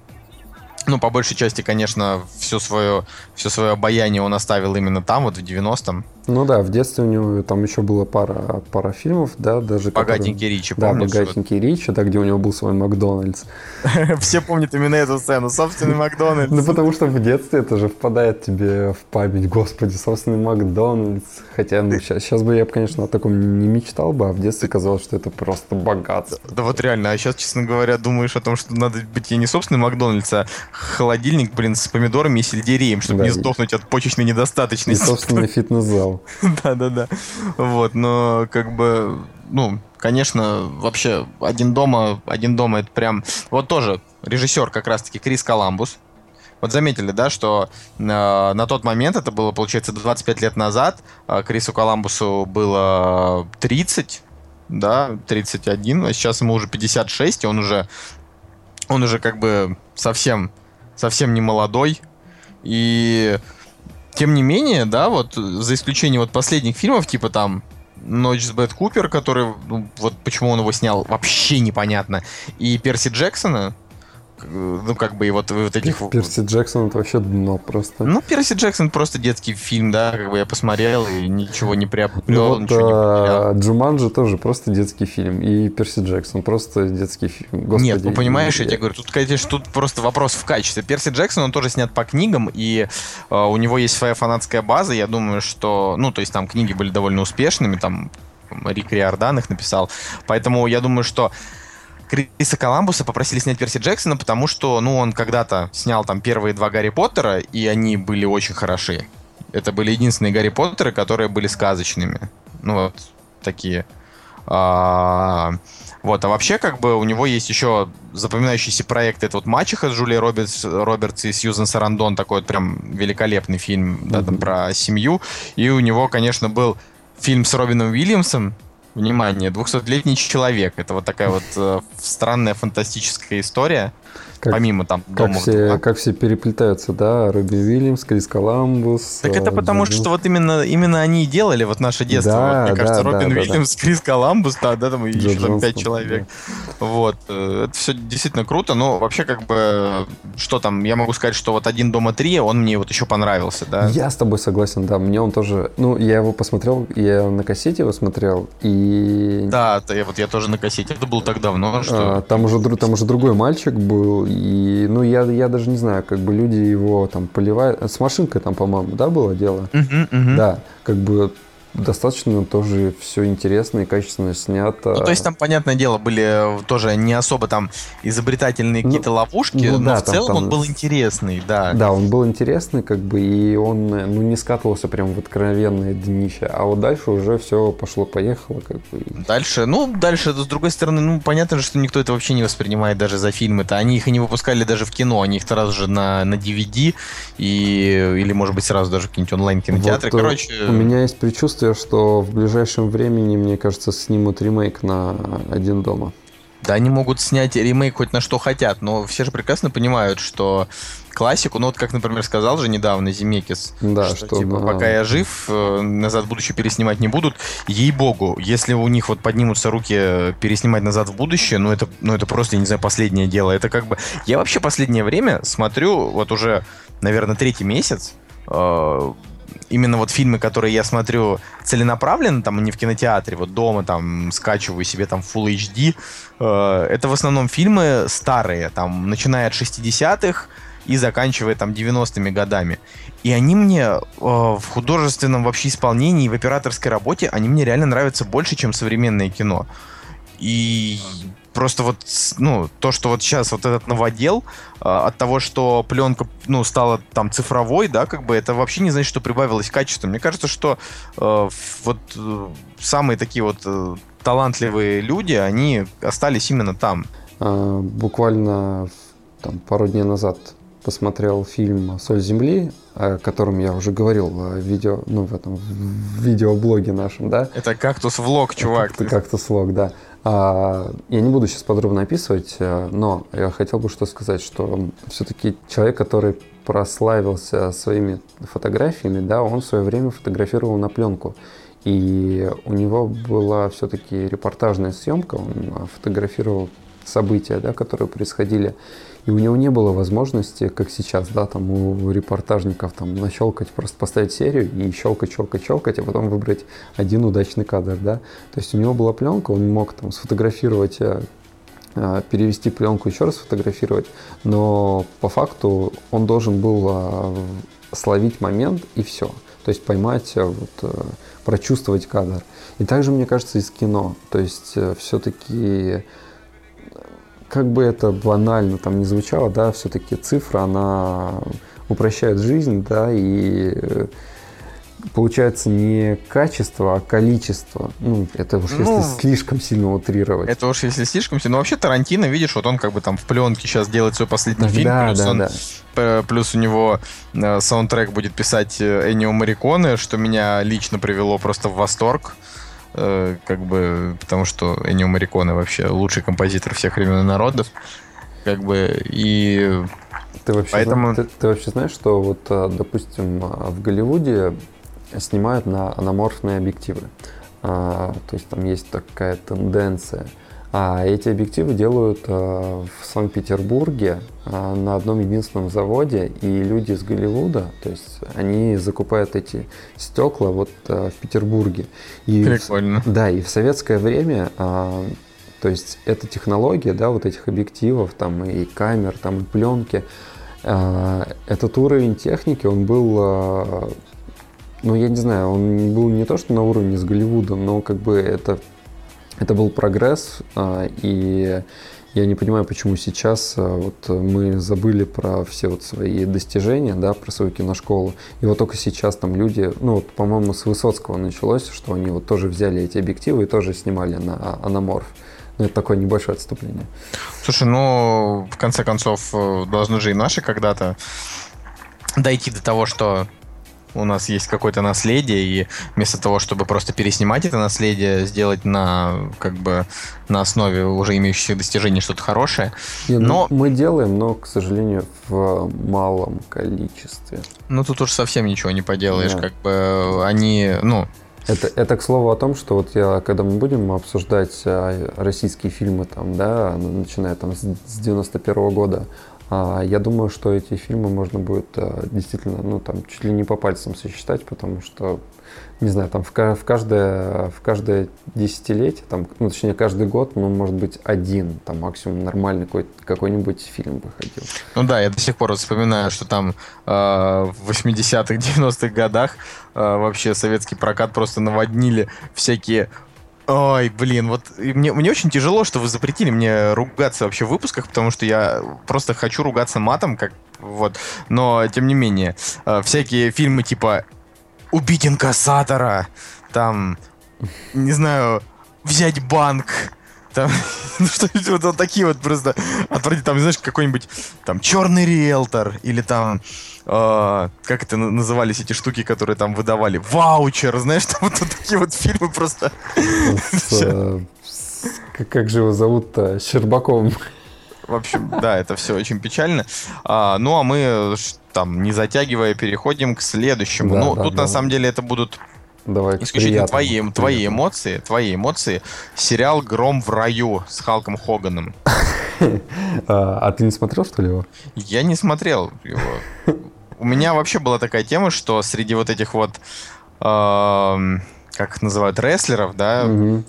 ну, по большей части, конечно, все свое, все свое обаяние он оставил именно там, вот в 90-м. Ну да, в детстве у него там еще было пара, пара фильмов, да, даже... Богатенький которые... Ричи, Да, помнишь, Богатенький вот? Ричи, да, где у него был свой Макдональдс. (laughs) Все помнят именно эту сцену, собственный Макдональдс. Ну потому что в детстве это же впадает тебе в память, господи, собственный Макдональдс. Хотя, ну, сейчас, сейчас бы я, конечно, о таком не мечтал бы, а в детстве казалось, что это просто богатство. Да вот реально, а сейчас, честно говоря, думаешь о том, что надо быть не собственный Макдональдс, а холодильник, блин, с помидорами и сельдереем, чтобы не сдохнуть от почечной недостаточности. И собственный (laughs) фитнес-зал. (laughs) Да-да-да. Вот, но как бы, ну, конечно, вообще один дома, один дома это прям... Вот тоже режиссер как раз-таки Крис Коламбус. Вот заметили, да, что э, на тот момент, это было, получается, 25 лет назад, э, Крису Коламбусу было 30, да, 31, а сейчас ему уже 56, и он уже, он уже как бы совсем, совсем не молодой. И тем не менее, да, вот за исключением вот последних фильмов, типа там Ночь с Бэт Купер, который, ну, вот почему он его снял, вообще непонятно. И Перси Джексона, ну, как бы, и вот, вот этих... Перси Джексон это вообще дно просто. Ну, Перси Джексон просто детский фильм, да, как бы я посмотрел и ничего не приобрел, ну, вот, ничего а, не Джуманджи тоже просто детский фильм, и Перси Джексон просто детский фильм. Господи, Нет, ну, понимаешь, я, я тебе говорю, тут, конечно, тут просто вопрос в качестве. Перси Джексон, он тоже снят по книгам, и э, у него есть своя фанатская база, я думаю, что, ну, то есть там книги были довольно успешными, там Рик Риордан их написал, поэтому я думаю, что Криса Коламбуса попросили снять Перси Джексона, потому что, ну, он когда-то снял там первые два Гарри Поттера, и они были очень хороши. Это были единственные Гарри Поттеры, которые были сказочными. Ну, вот такие. А, вот, а вообще, как бы, у него есть еще запоминающийся проект, это вот «Мачеха» с Джулией Робертс, Робертс и Сьюзен Сарандон, такой вот прям великолепный фильм, да, там, про семью. И у него, конечно, был фильм с Робином Уильямсом, Внимание, 200-летний человек. Это вот такая вот э, странная фантастическая история. Как, Помимо там как все, как все переплетаются, да, Робби Уильямс, Крис Коламбус. Так это потому, Джон... что вот именно, именно они и делали вот наше детство. Да, вот, мне да, кажется, да, Робин да, Уильямс, да. Крис Коламбус, да, да, там еще там пять человек. Да. Вот. Э, это все действительно круто, но вообще как бы, что там, я могу сказать, что вот «Один дома три», он мне вот еще понравился, да. Я с тобой согласен, да, мне он тоже, ну, я его посмотрел, я на кассете его смотрел, и... Да, я, вот я тоже на кассете, это было так давно, что... А, там, уже, там уже другой мальчик был, и, ну, я, я даже не знаю, как бы люди его там поливают. С машинкой там, по-моему, да, было дело? Uh-huh, uh-huh. Да, как бы достаточно тоже все интересно и качественно снято. Ну, то есть там, понятное дело, были тоже не особо там изобретательные ну, какие-то ловушки, ну, но да, в целом там, он был интересный, да. Да, он был интересный, как бы, и он ну, не скатывался прям в откровенное днище, а вот дальше уже все пошло-поехало, как бы. Дальше, ну, дальше, с другой стороны, ну, понятно же, что никто это вообще не воспринимает даже за фильмы-то. Они их и не выпускали даже в кино, они их сразу же на, на DVD и, или, может быть, сразу даже в какие-нибудь онлайн-кинотеатры. Вот, Короче... У меня есть предчувствие, предчувствие, что в ближайшем времени, мне кажется, снимут ремейк на «Один дома». Да, они могут снять ремейк хоть на что хотят, но все же прекрасно понимают, что классику, ну вот как, например, сказал же недавно Зимекис, да, что, что типа, на... пока я жив, э, «Назад в будущее» переснимать не будут. Ей-богу, если у них вот поднимутся руки переснимать «Назад в будущее», ну это, ну это просто, я не знаю, последнее дело. Это как бы... Я вообще последнее время смотрю, вот уже, наверное, третий месяц, э, именно вот фильмы, которые я смотрю целенаправленно, там, не в кинотеатре, вот дома там скачиваю себе там Full HD, э, это в основном фильмы старые, там, начиная от 60-х и заканчивая там 90-ми годами. И они мне э, в художественном вообще исполнении, в операторской работе, они мне реально нравятся больше, чем современное кино. И просто вот, ну, то, что вот сейчас вот этот новодел, э, от того, что пленка, ну, стала там цифровой, да, как бы, это вообще не значит, что прибавилось качество. Мне кажется, что э, вот э, самые такие вот э, талантливые люди, они остались именно там. А, буквально там, пару дней назад посмотрел фильм «Соль земли», о котором я уже говорил в видео, ну, в этом в видеоблоге нашем, да. Это «Кактус-влог», чувак. Это «Кактус-влог», да. А, я не буду сейчас подробно описывать, э, но я хотел бы что сказать, что все-таки человек, который прославился своими фотографиями, да, он в свое время фотографировал на пленку. И у него была все-таки репортажная съемка, он фотографировал события, да, которые происходили. И у него не было возможности, как сейчас, да, там у репортажников там нащелкать, просто поставить серию и щелкать, щелкать, щелкать, а потом выбрать один удачный кадр, да. То есть у него была пленка, он мог там сфотографировать э, э, перевести пленку, еще раз фотографировать, но по факту он должен был э, словить момент и все. То есть поймать, вот, прочувствовать кадр. И также, мне кажется, из кино. То есть все-таки как бы это банально там не звучало, да, все-таки цифра, она упрощает жизнь, да, и э, получается не качество, а количество. Ну, это уж ну, если слишком сильно утрировать. Это уж если слишком сильно. Но вообще Тарантино, видишь, вот он как бы там в пленке сейчас делает свой последний фильм, да, плюс, да, он, да. плюс у него э, саундтрек будет писать э, Энио Мариконе, что меня лично привело просто в восторг. Э, как бы, потому что Энио Мариконе вообще лучший композитор всех времен и народов, как бы, и ты вообще, Поэтому... ты, ты вообще знаешь, что вот, э, допустим, в Голливуде снимают на аноморфные объективы. А, то есть там есть такая тенденция – а эти объективы делают э, в Санкт-Петербурге э, на одном единственном заводе, и люди из Голливуда, то есть они закупают эти стекла вот э, в Петербурге. И Прикольно. В, да, и в советское время, то есть эта технология, да, вот этих объективов, там и камер, там и пленки, этот уровень техники, он был ну, я не знаю, он был не то, что на уровне с Голливудом, но как бы это это был прогресс, а, и я не понимаю, почему сейчас а, вот мы забыли про все вот свои достижения, да, про свою киношколу. И вот только сейчас там люди, ну вот, по-моему, с Высоцкого началось, что они вот тоже взяли эти объективы и тоже снимали на аноморф. Ну, это такое небольшое отступление. Слушай, ну, в конце концов, э, должны же и наши когда-то дойти до того, что у нас есть какое-то наследие, и вместо того, чтобы просто переснимать это наследие, сделать на как бы на основе уже имеющихся достижений что-то хорошее. Не, ну, но мы делаем, но, к сожалению, в малом количестве. Ну тут уж совсем ничего не поделаешь, да. как бы они, ну, это, это к слову о том, что вот я, когда мы будем обсуждать а, российские фильмы, там, да, начиная там с, с 91 -го года, я думаю, что эти фильмы можно будет э, действительно, ну, там, чуть ли не по пальцам сосчитать, потому что, не знаю, там в, в, каждое, в каждое десятилетие, там, ну, точнее, каждый год, ну, может быть, один, там, максимум нормальный какой- какой-нибудь фильм выходил. Ну да, я до сих пор вспоминаю, что там э, в 80-х, 90-х годах э, вообще советский прокат просто наводнили всякие Ой, блин, вот мне, мне очень тяжело, что вы запретили мне ругаться вообще в выпусках, потому что я просто хочу ругаться матом, как вот. Но, тем не менее, э, всякие фильмы типа «Убить инкассатора», там, не знаю, «Взять банк», там, (laughs) ну, что-нибудь вот, вот такие вот просто отвратительные, там, знаешь, какой-нибудь там черный риэлтор или там э, как это назывались эти штуки, которые там выдавали, ваучер, знаешь, там вот, вот такие вот фильмы просто. Э, как же его зовут-то? Щербаковым. В общем, да, это все очень печально. А, ну, а мы, там, не затягивая, переходим к следующему. Да, ну, да, тут да, на самом деле это будут Давай исключительно твои, твои эмоции, твои эмоции. Сериал «Гром в раю» с Халком Хоганом. (laughs) А, а ты не смотрел, что ли, его? Я не смотрел его. У меня вообще была такая тема, что среди вот этих вот, э, как их называют, рестлеров, да, угу.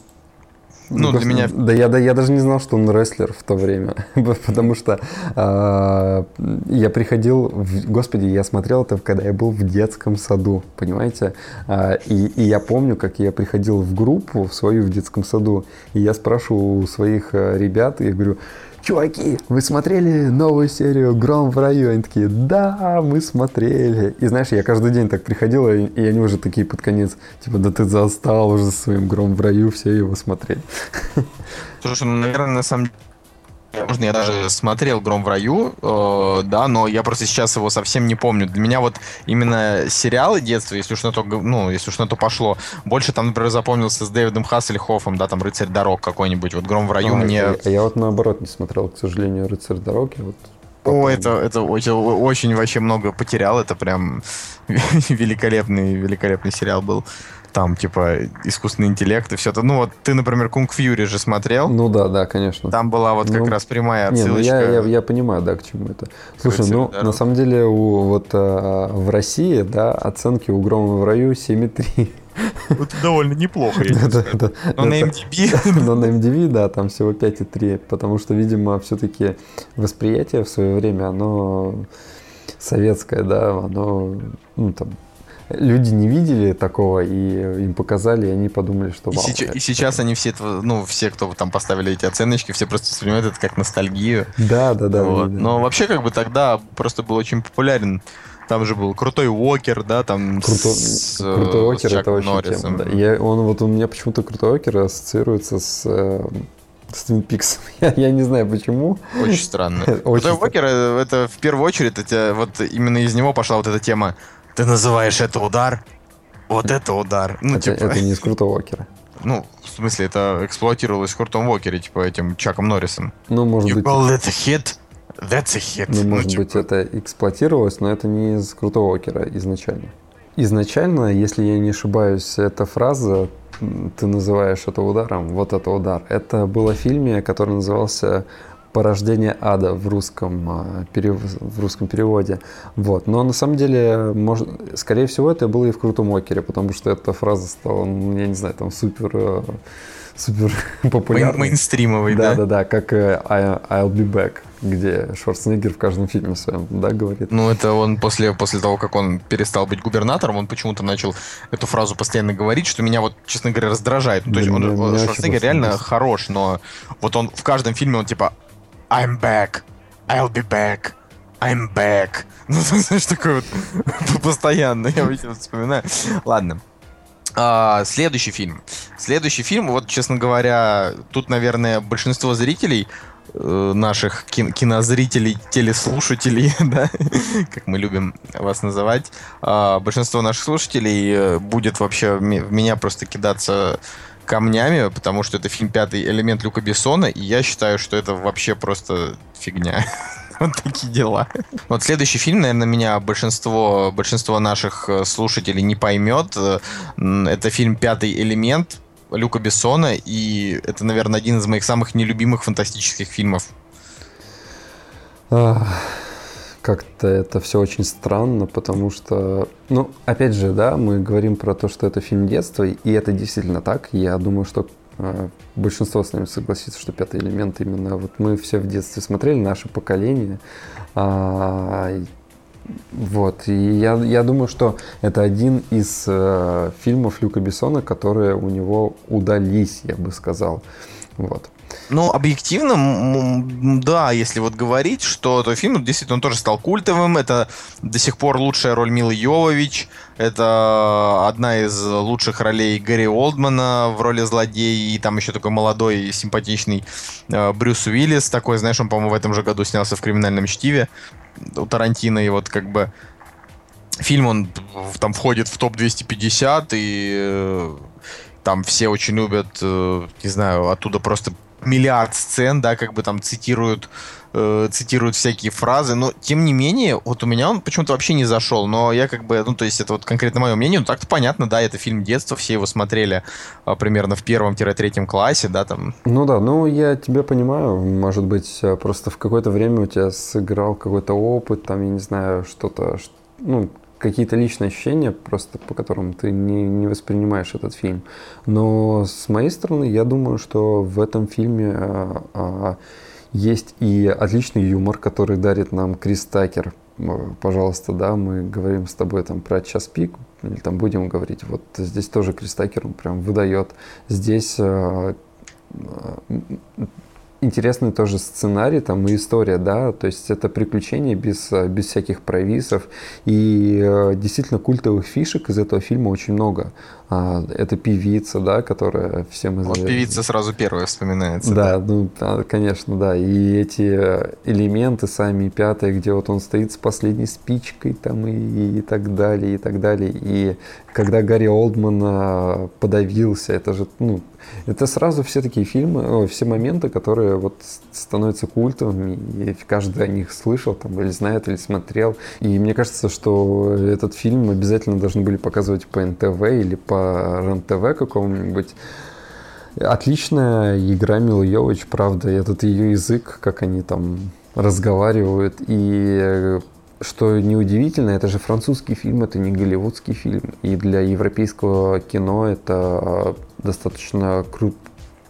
Ну, для меня... Да я, да я даже не знал, что он рестлер в то время, (laughs) потому что э, я приходил, в... господи, я смотрел это, когда я был в детском саду, понимаете? Э, и, и я помню, как я приходил в группу в свою в детском саду, и я спрашивал у своих э, ребят, и я говорю, чуваки, вы смотрели новую серию «Гром в раю»? Они такие, да, мы смотрели. И знаешь, я каждый день так приходил, и они уже такие под конец, типа, да ты застал уже своим «Гром в раю», все его смотреть. (laughs) Слушай, ну, наверное, на самом деле Возможно, я даже смотрел «Гром в раю», э, да, но я просто сейчас его совсем не помню. Для меня вот именно сериалы детства, если уж на то, ну, если уж на то пошло, больше там, например, запомнился с Дэвидом Хассельхофом, да, там «Рыцарь дорог» какой-нибудь. Вот «Гром в раю» а, мне... А, я вот наоборот не смотрел, к сожалению, «Рыцарь дорог». Я вот О, это, это очень, очень вообще много потерял. Это прям (laughs) великолепный, великолепный сериал был там, типа, искусственный интеллект и все это. Ну, вот ты, например, Кунг Фьюри же смотрел. Ну да, да, конечно. Там была вот как ну, раз прямая отсылочка. Не, ну я, я, я понимаю, да, к чему это. Слушай, ну, на самом деле, у, вот а, в России, да, оценки у Грома в раю 7,3. Это довольно неплохо, я да, да, Но на MDB... (laughs) Но на MDB, да, там всего 5,3, потому что, видимо, все-таки восприятие в свое время, оно советское, да, оно, ну, там, люди не видели такого, и им показали, и они подумали, что вау. И, сейчас, и сейчас они все, ну, все, кто там поставили эти оценочки, все просто воспринимают это как ностальгию. Да, да, да. Вот. да, да. Но вообще, как бы тогда просто был очень популярен там же был крутой Уокер, да, там Круто... с, Крутой Уокер, это очень Норрисом. тема, да. Я, он, вот у меня почему-то Крутой Уокер ассоциируется с э, с Твин Пиксом. (laughs) Я, я не знаю почему. Очень странно. (laughs) Крутой Уокер, э, это в первую очередь, это, вот именно из него пошла вот эта тема ты называешь это удар? Вот это удар. Ну, это, типа... это не из (laughs) Крутого Уокера. Ну, в смысле, это эксплуатировалось в Крутом Уокере, типа этим Чаком Норрисом. Ну, может you быть... call it a hit? That's a hit. Ну, может ну, быть, типа... это эксплуатировалось, но это не из Крутого Уокера изначально. Изначально, если я не ошибаюсь, эта фраза ты называешь это ударом, вот это удар. Это было в фильме, который назывался порождение ада в русском, а, в русском переводе. Вот. Но на самом деле, может, скорее всего, это было и в Крутом Окере, потому что эта фраза стала, ну, я не знаю, там супер э, супер (laughs) популярный. Мейнстримовый, да? Да, да, да, как э, I'll be back, где Шварценеггер в каждом фильме своем, да, говорит. Ну, это он после, после того, как он перестал быть губернатором, он почему-то начал эту фразу постоянно говорить, что меня вот, честно говоря, раздражает. Ну, то есть он, меня Шварценеггер реально хорош, но вот он в каждом фильме он типа I'm back. I'll be back. I'm back. (laughs) Ну, знаешь, такой вот (laughs) постоянно, я вот вспоминаю. Ладно. А, следующий фильм. Следующий фильм, вот, честно говоря, тут, наверное, большинство зрителей э, наших кин- кинозрителей, телеслушателей, (laughs) да, как мы любим вас называть, э, большинство наших слушателей э, будет вообще в меня просто кидаться камнями, потому что это фильм «Пятый элемент» Люка Бессона, и я считаю, что это вообще просто фигня. (laughs) Вот такие дела. Вот следующий фильм, наверное, меня большинство, большинство наших э, слушателей не поймет. Э, это фильм «Пятый элемент» Люка Бессона, и это, наверное, один из моих самых нелюбимых фантастических фильмов как-то это все очень странно, потому что, ну, опять же, да, мы говорим про то, что это фильм детства, и это действительно так. Я думаю, что э, большинство с нами согласится, что пятый элемент именно вот мы все в детстве смотрели, наше поколение. А, вот, и я, я думаю, что это один из э, фильмов Люка Бессона, которые у него удались, я бы сказал. Вот. Ну, объективно, да, если вот говорить, что то фильм действительно он тоже стал культовым. Это до сих пор лучшая роль Милы Йовович. Это одна из лучших ролей Гэри Олдмана в роли злодея. И там еще такой молодой, симпатичный э, Брюс Уиллис. Такой, знаешь, он, по-моему, в этом же году снялся в «Криминальном чтиве» у Тарантино. И вот как бы фильм, он там входит в топ-250, и э, там все очень любят, э, не знаю, оттуда просто миллиард сцен, да, как бы там цитируют, э, цитируют всякие фразы, но тем не менее, вот у меня он почему-то вообще не зашел, но я как бы, ну, то есть это вот конкретно мое мнение, ну, так-то понятно, да, это фильм детства, все его смотрели а, примерно в первом-третьем классе, да, там. Ну да, ну я тебя понимаю, может быть, просто в какое-то время у тебя сыграл какой-то опыт, там, я не знаю, что-то, ну, какие-то личные ощущения, просто по которым ты не, не воспринимаешь этот фильм. Но с моей стороны, я думаю, что в этом фильме а, а, есть и отличный юмор, который дарит нам Крис Такер. Пожалуйста, да, мы говорим с тобой там про час пик, или там будем говорить. Вот здесь тоже Крис Такер, он прям выдает. Здесь а, интересный тоже сценарий там и история, да, то есть это приключения без, без всяких провисов и э, действительно культовых фишек из этого фильма очень много. А, это певица, да, которая всем известна. Вот певица сразу первая вспоминается. Да, да. ну, да, конечно, да. И эти элементы сами пятые, где вот он стоит с последней спичкой там и, и так далее, и так далее. И когда Гарри Олдман а, подавился, это же, ну, это сразу все такие фильмы, все моменты, которые вот становятся культовыми, и каждый о них слышал там, или знает, или смотрел. И мне кажется, что этот фильм обязательно должны были показывать по НТВ или по РЕН-ТВ какому-нибудь. Отличная игра Милы Йович, правда. Этот ее язык, как они там разговаривают. И что неудивительно, это же французский фильм, это не голливудский фильм. И для европейского кино это достаточно крут,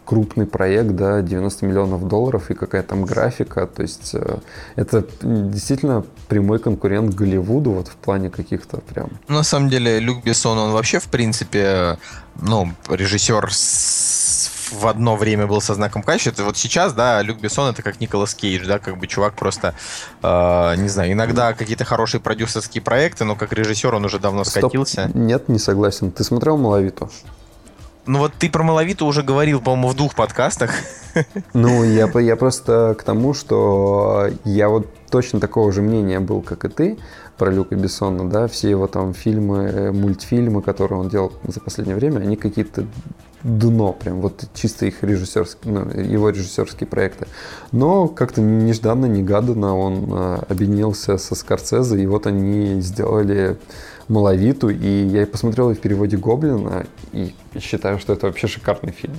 крупный проект, да, 90 миллионов долларов и какая там графика, то есть э, это действительно прямой конкурент Голливуду вот в плане каких-то прям. На самом деле Люк Бессон, он вообще в принципе, ну, режиссер с в одно время был со знаком качества. Вот сейчас, да, Люк Бессон это как Николас Кейдж, да, как бы чувак просто, э, не знаю, иногда какие-то хорошие продюсерские проекты, но как режиссер он уже давно Стоп. скатился. Нет, не согласен. Ты смотрел «Малавиту»? Ну вот ты про Малавиту уже говорил, по-моему, в двух подкастах. Ну, я, я просто к тому, что я вот точно такого же мнения был, как и ты, про Люка Бессона, да, все его там фильмы, мультфильмы, которые он делал за последнее время, они какие-то дно, прям вот чисто их режиссерские, ну, его режиссерские проекты. Но как-то нежданно-негаданно он э, объединился со Скорцезе, и вот они сделали маловиту, и я посмотрел и в переводе Гоблина, и считаю, что это вообще шикарный фильм.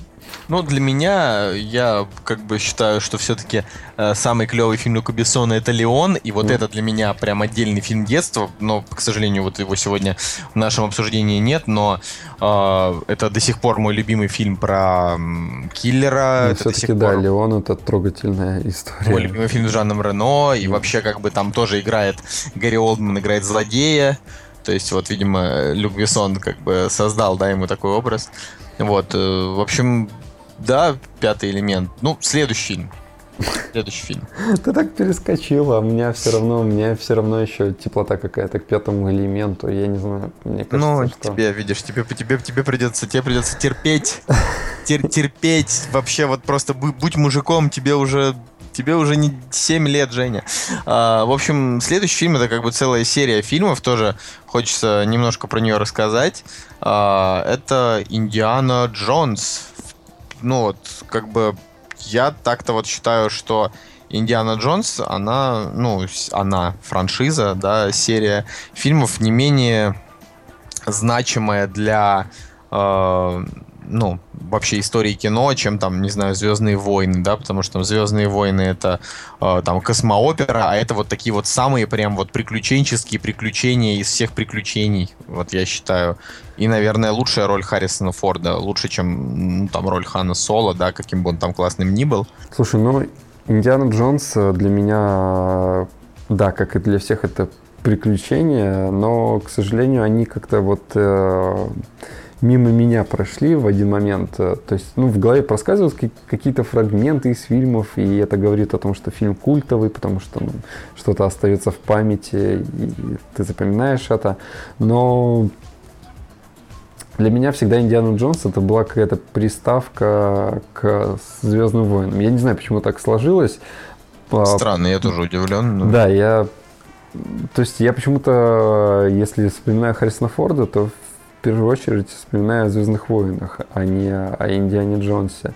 Ну, для меня, я как бы считаю, что все-таки э, самый клевый фильм Люка Бессона это «Леон», и вот mm. это для меня прям отдельный фильм детства, но, к сожалению, вот его сегодня в нашем обсуждении нет, но э, это до сих пор мой любимый фильм про м, киллера. Ну, все-таки, да, пор... «Леон» — это трогательная история. Мой любимый фильм с Жаном Рено, и mm. вообще как бы там тоже играет Гарри Олдман, играет злодея, то есть, вот, видимо, Люк Бессон как бы создал, да, ему такой образ. Вот, э, в общем, да, пятый элемент. Ну, следующий фильм. Следующий фильм. (laughs) Ты так перескочила, а у меня все равно, у меня все равно еще теплота какая-то к пятому элементу. Я не знаю, мне кажется, Ну, что... тебе, видишь, тебе, тебе, тебе придется, тебе придется терпеть, тер, терпеть. Вообще, вот просто будь мужиком, тебе уже тебе уже не 7 лет, Женя. А, в общем, следующий фильм это как бы целая серия фильмов, тоже хочется немножко про нее рассказать. А, это Индиана Джонс. Ну вот, как бы я так-то вот считаю, что Индиана Джонс, она, ну, она франшиза, да, серия фильмов не менее значимая для э, ну, вообще истории кино, чем там, не знаю, Звездные войны, да, потому что там Звездные войны это э, там космоопера, а это вот такие вот самые прям вот приключенческие приключения из всех приключений, вот я считаю. И, наверное, лучшая роль Харрисона Форда, лучше, чем ну, там роль Хана Соло, да, каким бы он там классным ни был. Слушай, ну, Индиана Джонс для меня, да, как и для всех, это приключения, но, к сожалению, они как-то вот... Э, мимо меня прошли в один момент. Э, то есть, ну, в голове проскальзывают какие-то фрагменты из фильмов, и это говорит о том, что фильм культовый, потому что ну, что-то остается в памяти, и ты запоминаешь это. Но для меня всегда Индиана Джонс это была какая-то приставка к Звездным войнам. Я не знаю, почему так сложилось. Странно, я тоже удивлен. Но... Да, я то есть я почему-то, если вспоминаю Харрисона Форда, то первую очередь вспоминаю о Звездных войнах, а не о Индиане Джонсе.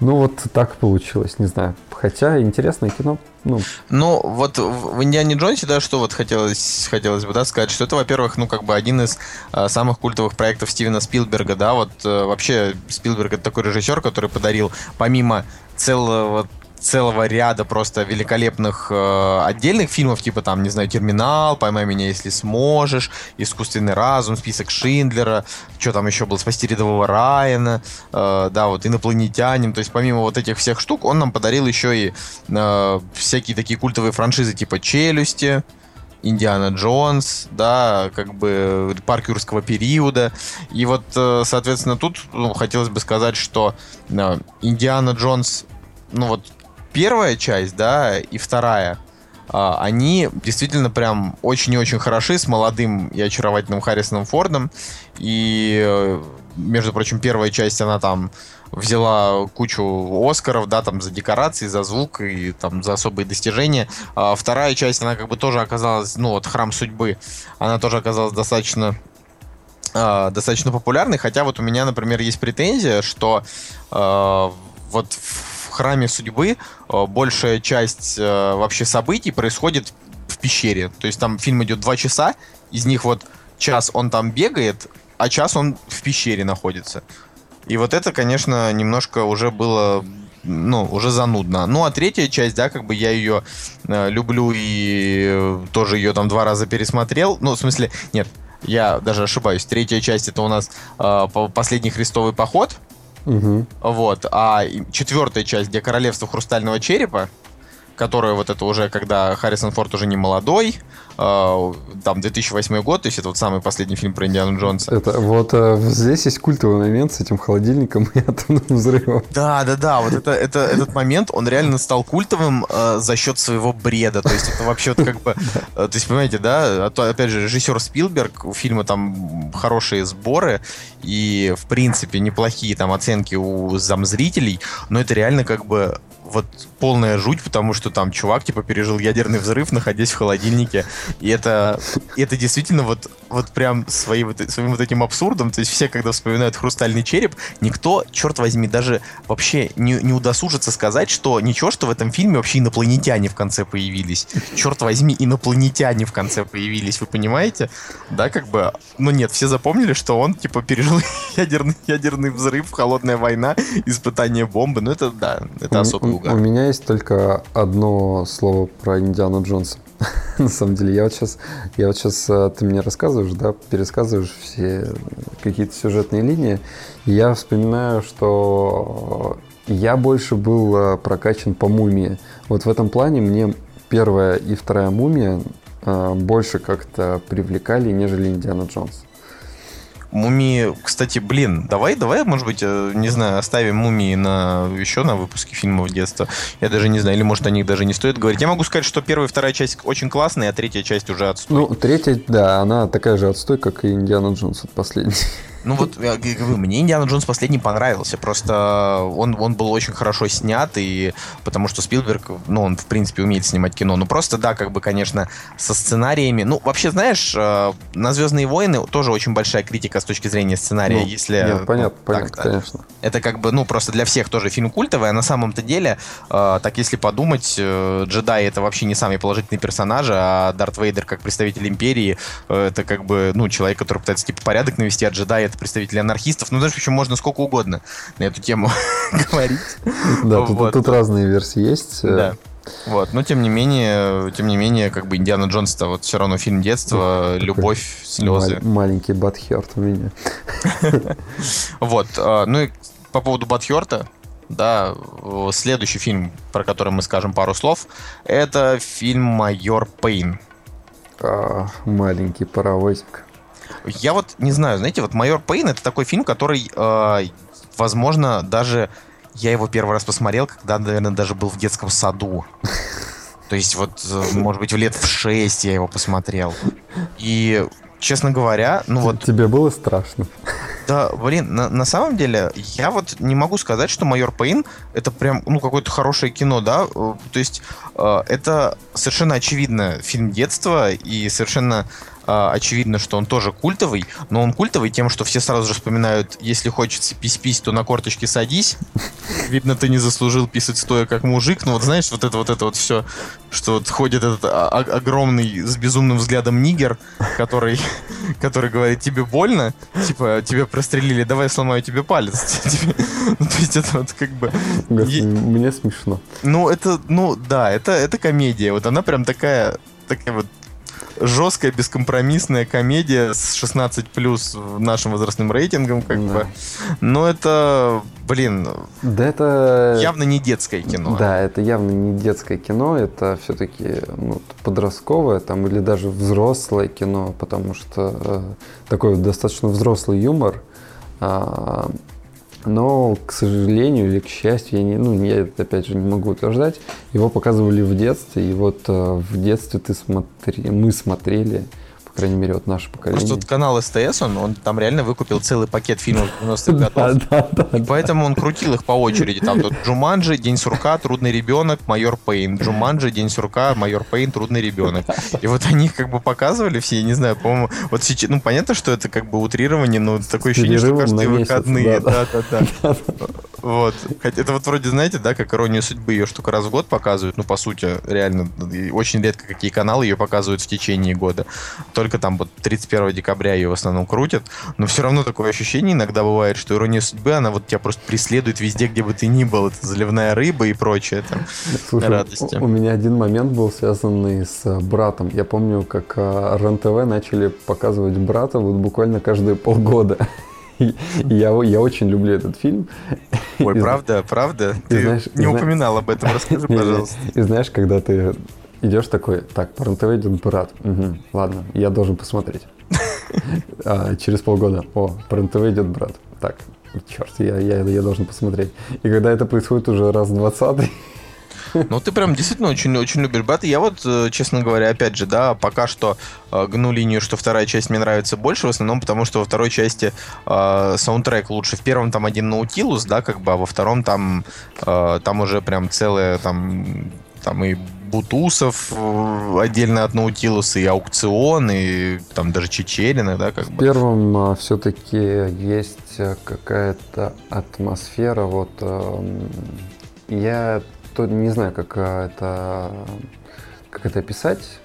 Ну, вот так получилось, не знаю. Хотя интересное кино. Ну, ну вот в Индиане Джонсе, да, что вот хотелось, хотелось бы, да, сказать, что это, во-первых, ну, как бы один из а, самых культовых проектов Стивена Спилберга, да, вот а, вообще Спилберг это такой режиссер, который подарил, помимо целого целого ряда просто великолепных э, отдельных фильмов, типа там, не знаю, «Терминал», «Поймай меня, если сможешь», «Искусственный разум», «Список Шиндлера», что там еще был, «Спасти рядового Райана», э, да, вот «Инопланетянин». То есть помимо вот этих всех штук, он нам подарил еще и э, всякие такие культовые франшизы типа «Челюсти», Индиана Джонс, да, как бы парк юрского периода. И вот, э, соответственно, тут ну, хотелось бы сказать, что э, Индиана Джонс, ну вот первая часть, да, и вторая, а, они действительно прям очень и очень хороши с молодым и очаровательным Харрисоном Фордом. И, э, между прочим, первая часть, она там взяла кучу Оскаров, да, там за декорации, за звук и там за особые достижения. А вторая часть, она как бы тоже оказалась, ну вот Храм судьбы, она тоже оказалась достаточно э, достаточно популярной, хотя вот у меня, например, есть претензия, что э, вот Храме судьбы э, большая часть э, вообще событий происходит в пещере, то есть там фильм идет два часа, из них вот час он там бегает, а час он в пещере находится. И вот это, конечно, немножко уже было ну, уже занудно. Ну, а третья часть, да, как бы я ее э, люблю и тоже ее там два раза пересмотрел. Ну, в смысле, нет, я даже ошибаюсь. Третья часть это у нас э, последний христовый поход. Угу. Вот. А четвертая часть, где королевство хрустального черепа, которая вот это уже, когда Харрисон Форд уже не молодой, э, там 2008 год, то есть это вот самый последний фильм про Индиану Джонса. Это вот э, здесь есть культовый момент с этим холодильником (laughs) и атомным взрывом. Да, да, да, вот это, это этот момент, он реально стал культовым э, за счет своего бреда, то есть это вообще вот как бы, э, то есть понимаете, да, а то опять же режиссер Спилберг, у фильма там хорошие сборы и в принципе неплохие там оценки у замзрителей, но это реально как бы вот полная жуть, потому что там чувак, типа, пережил ядерный взрыв, находясь в холодильнике. И это, это действительно вот, вот прям свои, вот, своим вот этим абсурдом. То есть все, когда вспоминают «Хрустальный череп», никто, черт возьми, даже вообще не, не удосужится сказать, что ничего, что в этом фильме вообще инопланетяне в конце появились. Черт возьми, инопланетяне в конце появились, вы понимаете? Да, как бы, ну нет, все запомнили, что он, типа, пережил (laughs) ядерный, ядерный взрыв, холодная война, испытание бомбы. Ну это, да, это особый угар. У меня есть только одно слово про Индиану Джонса. (laughs) На самом деле, я вот сейчас, я вот сейчас, э, ты мне рассказываешь, да, пересказываешь все какие-то сюжетные линии, и я вспоминаю, что я больше был э, прокачан по мумии. Вот в этом плане мне первая и вторая мумия э, больше как-то привлекали, нежели Индиана Джонс. Мумии, кстати, блин, давай, давай, может быть, э, не знаю, оставим мумии на еще на выпуске фильмов детства. Я даже не знаю, или может о них даже не стоит говорить. Я могу сказать, что первая и вторая часть очень классные, а третья часть уже отстой. Ну, третья, да, она такая же отстой, как и Индиана Джонс от последней. Ну вот, я говорю, мне Индиана Джонс последний понравился. Просто он, он был очень хорошо снят, и потому что Спилберг, ну, он, в принципе, умеет снимать кино. Ну, просто, да, как бы, конечно, со сценариями. Ну, вообще, знаешь, э, на «Звездные войны» тоже очень большая критика с точки зрения сценария. Ну, если, нет, понятно, ну, понятно, конечно. Это как бы, ну, просто для всех тоже фильм культовый, а на самом-то деле, э, так если подумать, э, джедаи это вообще не самый положительный персонаж, а Дарт Вейдер как представитель Империи, это как бы, ну, человек, который пытается, типа, порядок навести, а джедай это представители анархистов. Ну, знаешь, в общем, можно сколько угодно на эту тему (laughs) говорить. Да, тут, тут разные версии есть. Да. Вот, но тем не менее, тем не менее, как бы Индиана Джонс это вот все равно фильм детства, Такой любовь, слезы. маленький Батхерт у меня. (laughs) Вот, а, ну и по поводу Батхерта, да, следующий фильм, про который мы скажем пару слов, это фильм «Майор Пейн». А, маленький паровозик. Я вот не знаю, знаете, вот «Майор Пейн» — это такой фильм, который, э, возможно, даже я его первый раз посмотрел, когда, наверное, даже был в детском саду. То есть вот, э, может быть, в лет в шесть я его посмотрел. И, честно говоря, ну вот... Тебе было страшно? Да, блин, на, на самом деле, я вот не могу сказать, что «Майор Пейн» это прям, ну, какое-то хорошее кино, да? Э, то есть, э, это совершенно очевидно фильм детства, и совершенно очевидно, что он тоже культовый, но он культовый тем, что все сразу же вспоминают, если хочется пись-пись, то на корточке садись. Видно, ты не заслужил писать стоя как мужик. Ну вот знаешь, вот это вот это вот все, что вот ходит этот огромный с безумным взглядом нигер, который, который говорит, тебе больно? Типа, тебя прострелили, давай сломаю тебе палец. (laughs) Ну, то есть это вот как бы... Мне смешно. Ну, это, ну, да, это, это комедия. Вот она прям такая, такая вот жесткая, бескомпромиссная комедия с 16 плюс нашим возрастным рейтингом, как да. бы. Но это, блин, да это явно не детское кино. Да, это явно не детское кино, это все-таки ну, подростковое там или даже взрослое кино, потому что э, такой достаточно взрослый юмор. Э, но, к сожалению или к счастью, я, не, ну, я это опять же не могу утверждать, его показывали в детстве, и вот э, в детстве ты смотри, мы смотрели крайней мере, вот наше поколение. Просто вот канал СТС, он, он там реально выкупил целый пакет фильмов 90-х годов. Да, да, да, и поэтому он крутил их по очереди. Там тут Джуманджи, День сурка, Трудный ребенок, Майор Пейн. Джуманджи, День сурка, Майор Пейн, Трудный ребенок. И вот они как бы показывали все, я не знаю, по-моему, вот сейчас, ну понятно, что это как бы утрирование, но такое ощущение, что каждые выходные. Да, да, да. Вот. Хотя это вот вроде, знаете, да, как иронию судьбы, ее штука раз в год показывают, ну, по сути, реально, очень редко какие каналы ее показывают в течение года. Только только там вот 31 декабря ее в основном крутят, но все равно такое ощущение иногда бывает, что ирония судьбы, она вот тебя просто преследует везде, где бы ты ни был. Это заливная рыба и прочее там Слушай, радости. У, меня один момент был связанный с э, братом. Я помню, как э, РЕН-ТВ начали показывать брата вот буквально каждые полгода. (laughs) Я, я очень люблю этот фильм. Ой, и, правда, правда? Ты знаешь, не упоминал об этом, расскажи, (laughs) пожалуйста. И знаешь, когда ты идешь такой, так, по РНТВ идет брат. Угу, ладно, я должен посмотреть. (laughs) А, через полгода, о, по РНТВ идет брат. Так, черт, я, я, я должен посмотреть. И когда это происходит уже раз двадцатый, (laughs) ну, ты прям действительно очень-очень любишь брата. Я вот, э, честно говоря, опять же, да, пока что э, гну линию, что вторая часть мне нравится больше, в основном потому, что во второй части э, саундтрек лучше. В первом там один Наутилус, да, как бы, а во втором там, э, там уже прям целая там там и Бутусов э, отдельно от Наутилуса, и аукцион, и там даже Чечерина, да, как бы. В первом а, все-таки есть э, какая-то атмосфера, вот э, я то не знаю, как это, как это описать.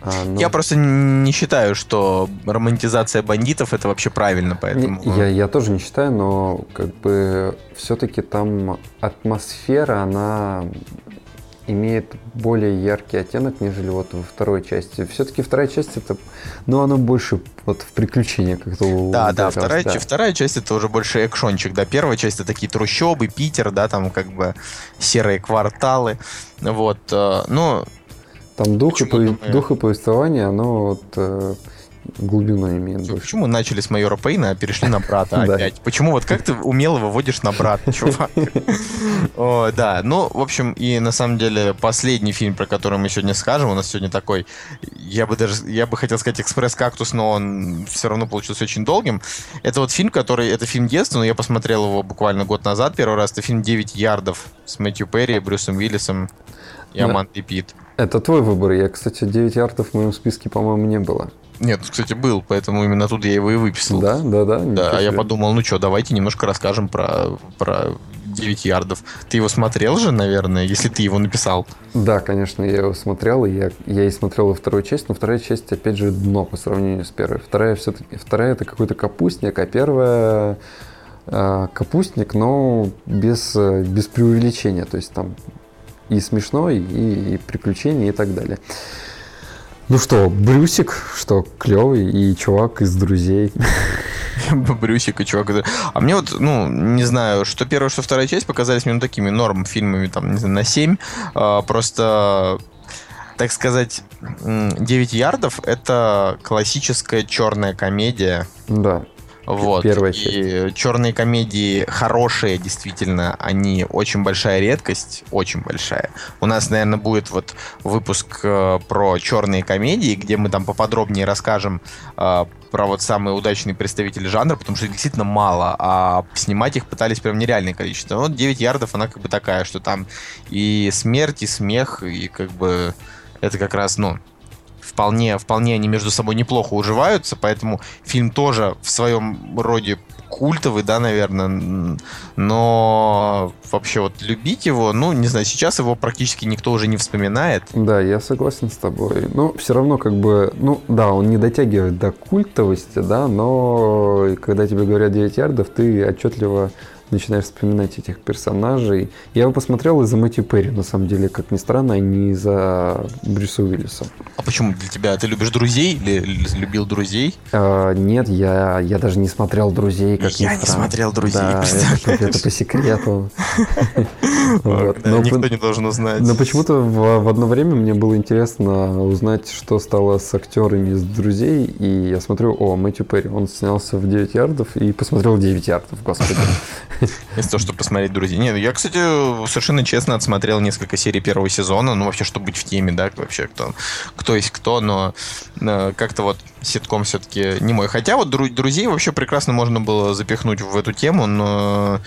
А, но... Я просто не считаю, что романтизация бандитов это вообще правильно, поэтому. Я, я тоже не считаю, но как бы все-таки там атмосфера, она имеет более яркий оттенок, нежели вот во второй части. Все-таки вторая часть это, ну, она больше вот в приключения как-то. Да, да, вторая, да. вторая часть это уже больше экшончик, да. Первая часть это такие трущобы, Питер, да, там как бы серые кварталы, вот. Э, ну. Там дух, и, дух и повествование, оно вот глубину имеет больше. Почему начали с майора Пейна, а перешли на брата (laughs) опять? Почему вот как ты умело выводишь на брата, (laughs) чувак? Да, ну, в общем, и на самом деле последний фильм, про который мы сегодня скажем, у нас сегодня такой, я бы даже, я бы хотел сказать экспресс-кактус, но он все равно получился очень долгим. Это вот фильм, который, это фильм детства, но я посмотрел его буквально год назад первый раз. Это фильм «9 ярдов» с Мэтью Перри, Брюсом Уиллисом и Амандой Пит. Это твой выбор. Я, кстати, 9 ярдов в моем списке, по-моему, не было. Нет, кстати, был, поэтому именно тут я его и выписал. Да, да, да. Да, а я подумал, ну что, давайте немножко расскажем про, про 9 ярдов. Ты его смотрел же, наверное, если ты его написал? Да, конечно, я его смотрел, и я, я и смотрел и вторую часть, но вторая часть, опять же, дно по сравнению с первой. Вторая все-таки, вторая это какой-то капустник, а первая э, капустник, но без, без преувеличения, то есть там и смешно, и, и приключения, и так далее. Ну что, Брюсик, что клевый и чувак из друзей. (laughs) Брюсик и чувак. А мне вот, ну, не знаю, что первая, что вторая часть показались мне ну, такими норм фильмами, там, не знаю, на 7. А, просто так сказать, 9 ярдов это классическая черная комедия. Да. Вот. Первая часть. И черные комедии хорошие, действительно, они очень большая редкость, очень большая. У нас, наверное, будет вот выпуск э, про черные комедии, где мы там поподробнее расскажем э, про вот самые удачные представители жанра, потому что их действительно мало, а снимать их пытались прям нереальное количество. Вот 9 ярдов, она как бы такая, что там и смерть, и смех, и как бы это как раз, ну, вполне, вполне они между собой неплохо уживаются, поэтому фильм тоже в своем роде культовый, да, наверное, но вообще вот любить его, ну, не знаю, сейчас его практически никто уже не вспоминает. Да, я согласен с тобой. Но все равно как бы, ну, да, он не дотягивает до культовости, да, но когда тебе говорят 9 ярдов, ты отчетливо начинаешь вспоминать этих персонажей. Я его посмотрел из-за Мэтью Перри, на самом деле, как ни странно, а не из-за Брюса Уиллиса. А почему для тебя? Ты любишь друзей или любил друзей? А, нет, я, я даже не смотрел друзей, как Я не смотрел друзей, да, это, это по секрету. (laughs) Никто не должен узнать. Но почему-то в одно время мне было интересно узнать, что стало с актерами из друзей, и я смотрю, о, Мэтью Перри, он снялся в 9 ярдов и посмотрел 9 ярдов, господи. Вместо того, чтобы посмотреть друзей. Нет, я, кстати, совершенно честно отсмотрел несколько серий первого сезона, ну, вообще, чтобы быть в теме, да, вообще, кто, кто есть кто, но э, как-то вот ситком все-таки не мой. Хотя вот друзей вообще прекрасно можно было запихнуть в эту тему, но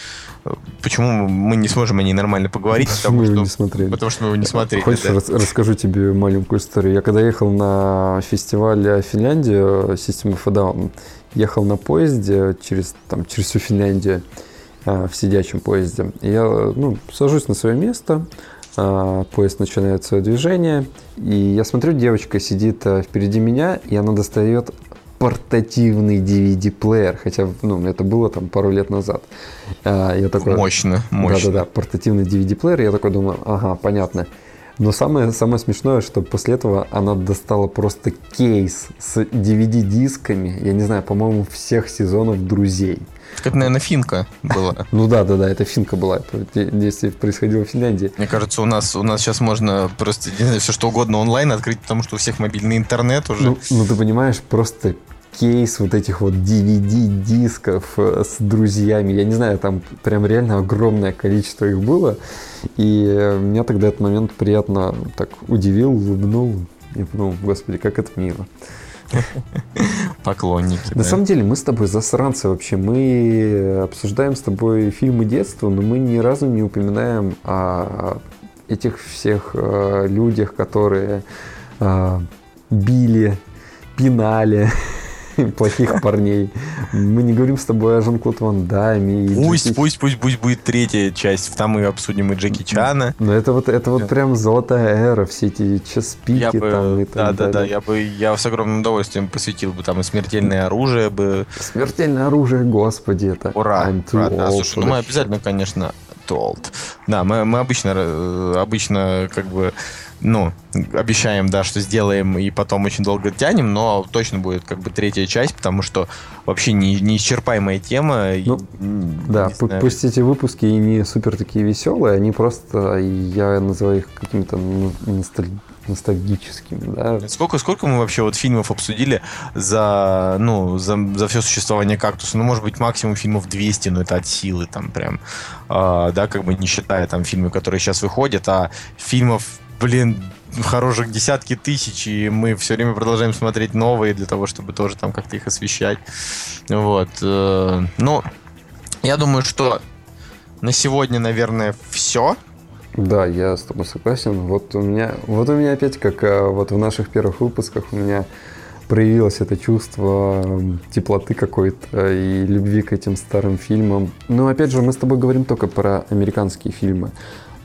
э, почему мы не сможем о ней нормально поговорить? Потому, что, не смотрели. потому что мы его не смотрели. Хочешь, да? рас, расскажу тебе маленькую историю. Я когда ехал на фестиваль Финляндию System of a Down, ехал на поезде через, там, через всю Финляндию, а, в сидячем поезде. Я ну, сажусь на свое место, поезд начинает свое движение, и я смотрю, девочка сидит а, впереди меня, и она достает портативный DVD-плеер, хотя ну, это было там пару лет назад. Я такой, мощно, мощно. Да-да-да, портативный DVD-плеер, я такой думаю, ага, понятно. Но самое, самое смешное, что после этого она достала просто кейс с DVD-дисками, я не знаю, по-моему, всех сезонов «Друзей». Это, наверное, финка была. (laughs) Ну да, да, да, это финка была. Действие происходило в Финляндии. Мне кажется, у нас, у нас сейчас можно просто, не знаю, все что угодно онлайн открыть, потому что у всех мобильный интернет уже. Ну, ну ты понимаешь, просто кейс вот этих вот DVD-дисков э, с друзьями. Я не знаю, там прям реально огромное количество их было. И э, меня тогда этот момент приятно так удивил, улыбнул. И подумал, господи, как это мило. (laughs) Поклонники. На да. самом деле, мы с тобой засранцы вообще. Мы обсуждаем с тобой фильмы детства, но мы ни разу не упоминаем о этих всех э, людях, которые э, били, пинали, (laughs) (laughs) плохих парней. Мы не говорим с тобой о Жан-Клод Ван Дамме. Пусть, Джеки... пусть, пусть, пусть будет третья часть. Там мы обсудим и Джеки Чана. Но это вот, это вот прям золотая эра, все эти час-пики бы, там и Да, да, да. Я бы, я с огромным удовольствием посвятил бы там и смертельное оружие бы. Смертельное оружие, господи, это. Ура! ура да, слушай, ну мы обязательно, конечно, old. Да, мы, мы обычно, э, обычно как бы ну, обещаем, да, что сделаем и потом очень долго тянем, но точно будет как бы третья часть, потому что вообще не, неисчерпаемая тема. Ну, и, да, пусть эти выпуски и не супер такие веселые, они просто, я называю их какими-то носталь ностальгическими, да. Сколько, сколько мы вообще вот фильмов обсудили за, ну, за, за все существование кактуса? Ну, может быть, максимум фильмов 200, но это от силы там прям, э, да, как бы не считая там фильмы, которые сейчас выходят, а фильмов блин, хороших десятки тысяч, и мы все время продолжаем смотреть новые для того, чтобы тоже там как-то их освещать. Вот. Э, ну, я думаю, что на сегодня, наверное, все. Да, я с тобой согласен. Вот у меня, вот у меня опять, как э, вот в наших первых выпусках, у меня проявилось это чувство теплоты какой-то и любви к этим старым фильмам. Но опять же, мы с тобой говорим только про американские фильмы.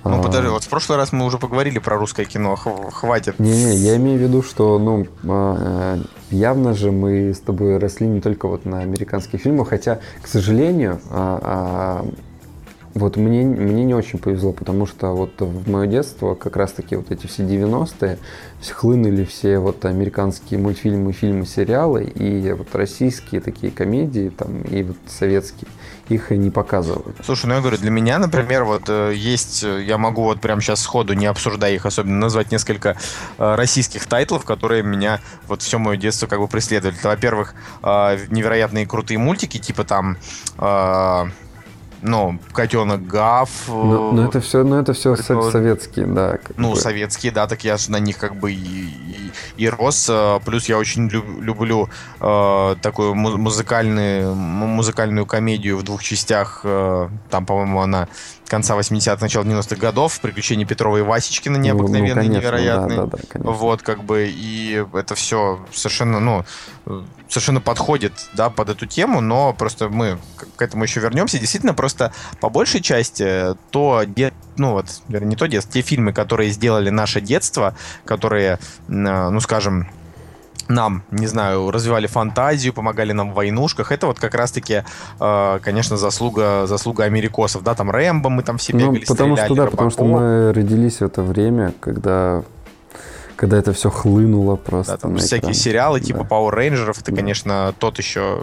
Ну, подожди, вот в прошлый раз мы уже поговорили про русское кино, хватит. Не-не, я имею в виду, что, ну, а, явно же мы с тобой росли не только вот на американских фильмах, хотя, к сожалению, а, а, вот мне, мне не очень повезло, потому что вот в мое детство как раз-таки вот эти все 90-е хлынули все вот американские мультфильмы, фильмы, сериалы и вот российские такие комедии там и вот советские их не показывают. Слушай, ну я говорю, для меня, например, вот э, есть, э, я могу вот прямо сейчас сходу, не обсуждая их особенно, назвать несколько э, российских тайтлов, которые меня вот все мое детство как бы преследовали. Во-первых, невероятные крутые мультики, типа там ну, котенок Гав. Ну, ну это все, ну это все советские, да. Ну, бы. советские, да, так я же на них как бы и, и, и рос. Э, плюс я очень люб, люблю э, такую музыкальную, музыкальную комедию в двух частях. Э, там, по-моему, она конца 80-х, начала 90-х годов, приключения Петрова и Васечкина необыкновенные, ну, ну, конечно, невероятные. Да, да, да, вот, как бы, и это все совершенно, ну, совершенно подходит, да, под эту тему, но просто мы к этому еще вернемся. Действительно, просто по большей части то, ну вот, не то детство, те фильмы, которые сделали наше детство, которые, ну, скажем, нам, не знаю, развивали фантазию, помогали нам в войнушках. Это вот как раз-таки, э, конечно, заслуга, заслуга америкосов. Да, там Рэмбо мы там все ну, бегали, ну, потому стреляли, что, да, потому что мы родились в это время, когда когда это все хлынуло просто. Да, там всякие сериалы типа да. Power Rangers, это, да. конечно, тот еще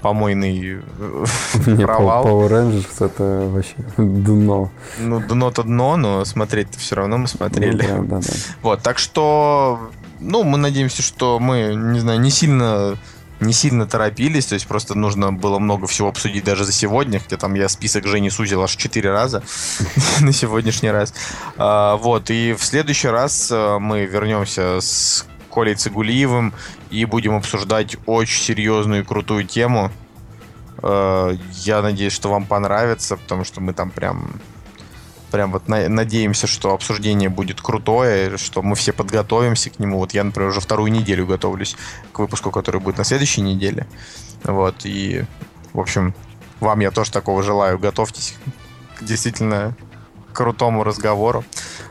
помойный (laughs) Не, провал. Power Rangers это вообще дно. Ну, дно-то дно, но смотреть-то все равно мы смотрели. Ну, да, да, да. (laughs) Вот, так что ну, мы надеемся, что мы, не знаю, не сильно не сильно торопились, то есть просто нужно было много всего обсудить даже за сегодня, где там я список Жени сузил аж четыре раза (laughs) на сегодняшний раз. А, вот, и в следующий раз э, мы вернемся с Колей Цигулиевым и будем обсуждать очень серьезную и крутую тему. Э, я надеюсь, что вам понравится, потому что мы там прям прям вот на, надеемся, что обсуждение будет крутое, что мы все подготовимся к нему. Вот я, например, уже вторую неделю готовлюсь к выпуску, который будет на следующей неделе. Вот, и, в общем, вам я тоже такого желаю. Готовьтесь к действительно крутому разговору.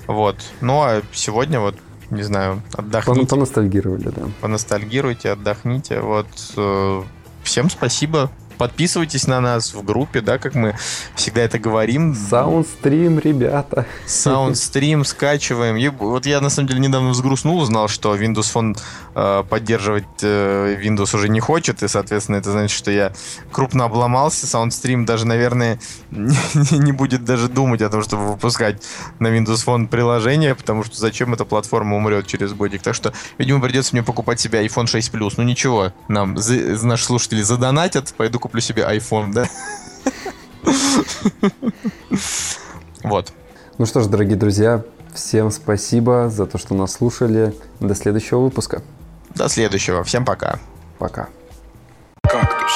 Вот. Ну, а сегодня вот не знаю, отдохните. Поностальгировали, да. Поностальгируйте, отдохните. Вот. Э, всем спасибо Подписывайтесь на нас в группе, да, как мы всегда это говорим. Саундстрим, ребята. Саундстрим скачиваем. И вот я на самом деле недавно взгрустнул, узнал, что Windows Phone э, поддерживать э, Windows уже не хочет, и, соответственно, это значит, что я крупно обломался. Саундстрим даже, наверное, (laughs) не, не будет даже думать о том, чтобы выпускать на Windows Phone приложение, потому что зачем эта платформа умрет через годик. Так что, видимо, придется мне покупать себе iPhone 6 Plus. Ну ничего, нам за, наши слушатели задонатят, пойду куплю куплю себе iPhone, да? Вот. Ну что ж, дорогие друзья, всем спасибо за то, что нас слушали. До следующего выпуска. До следующего. Всем пока. Пока. Кактус,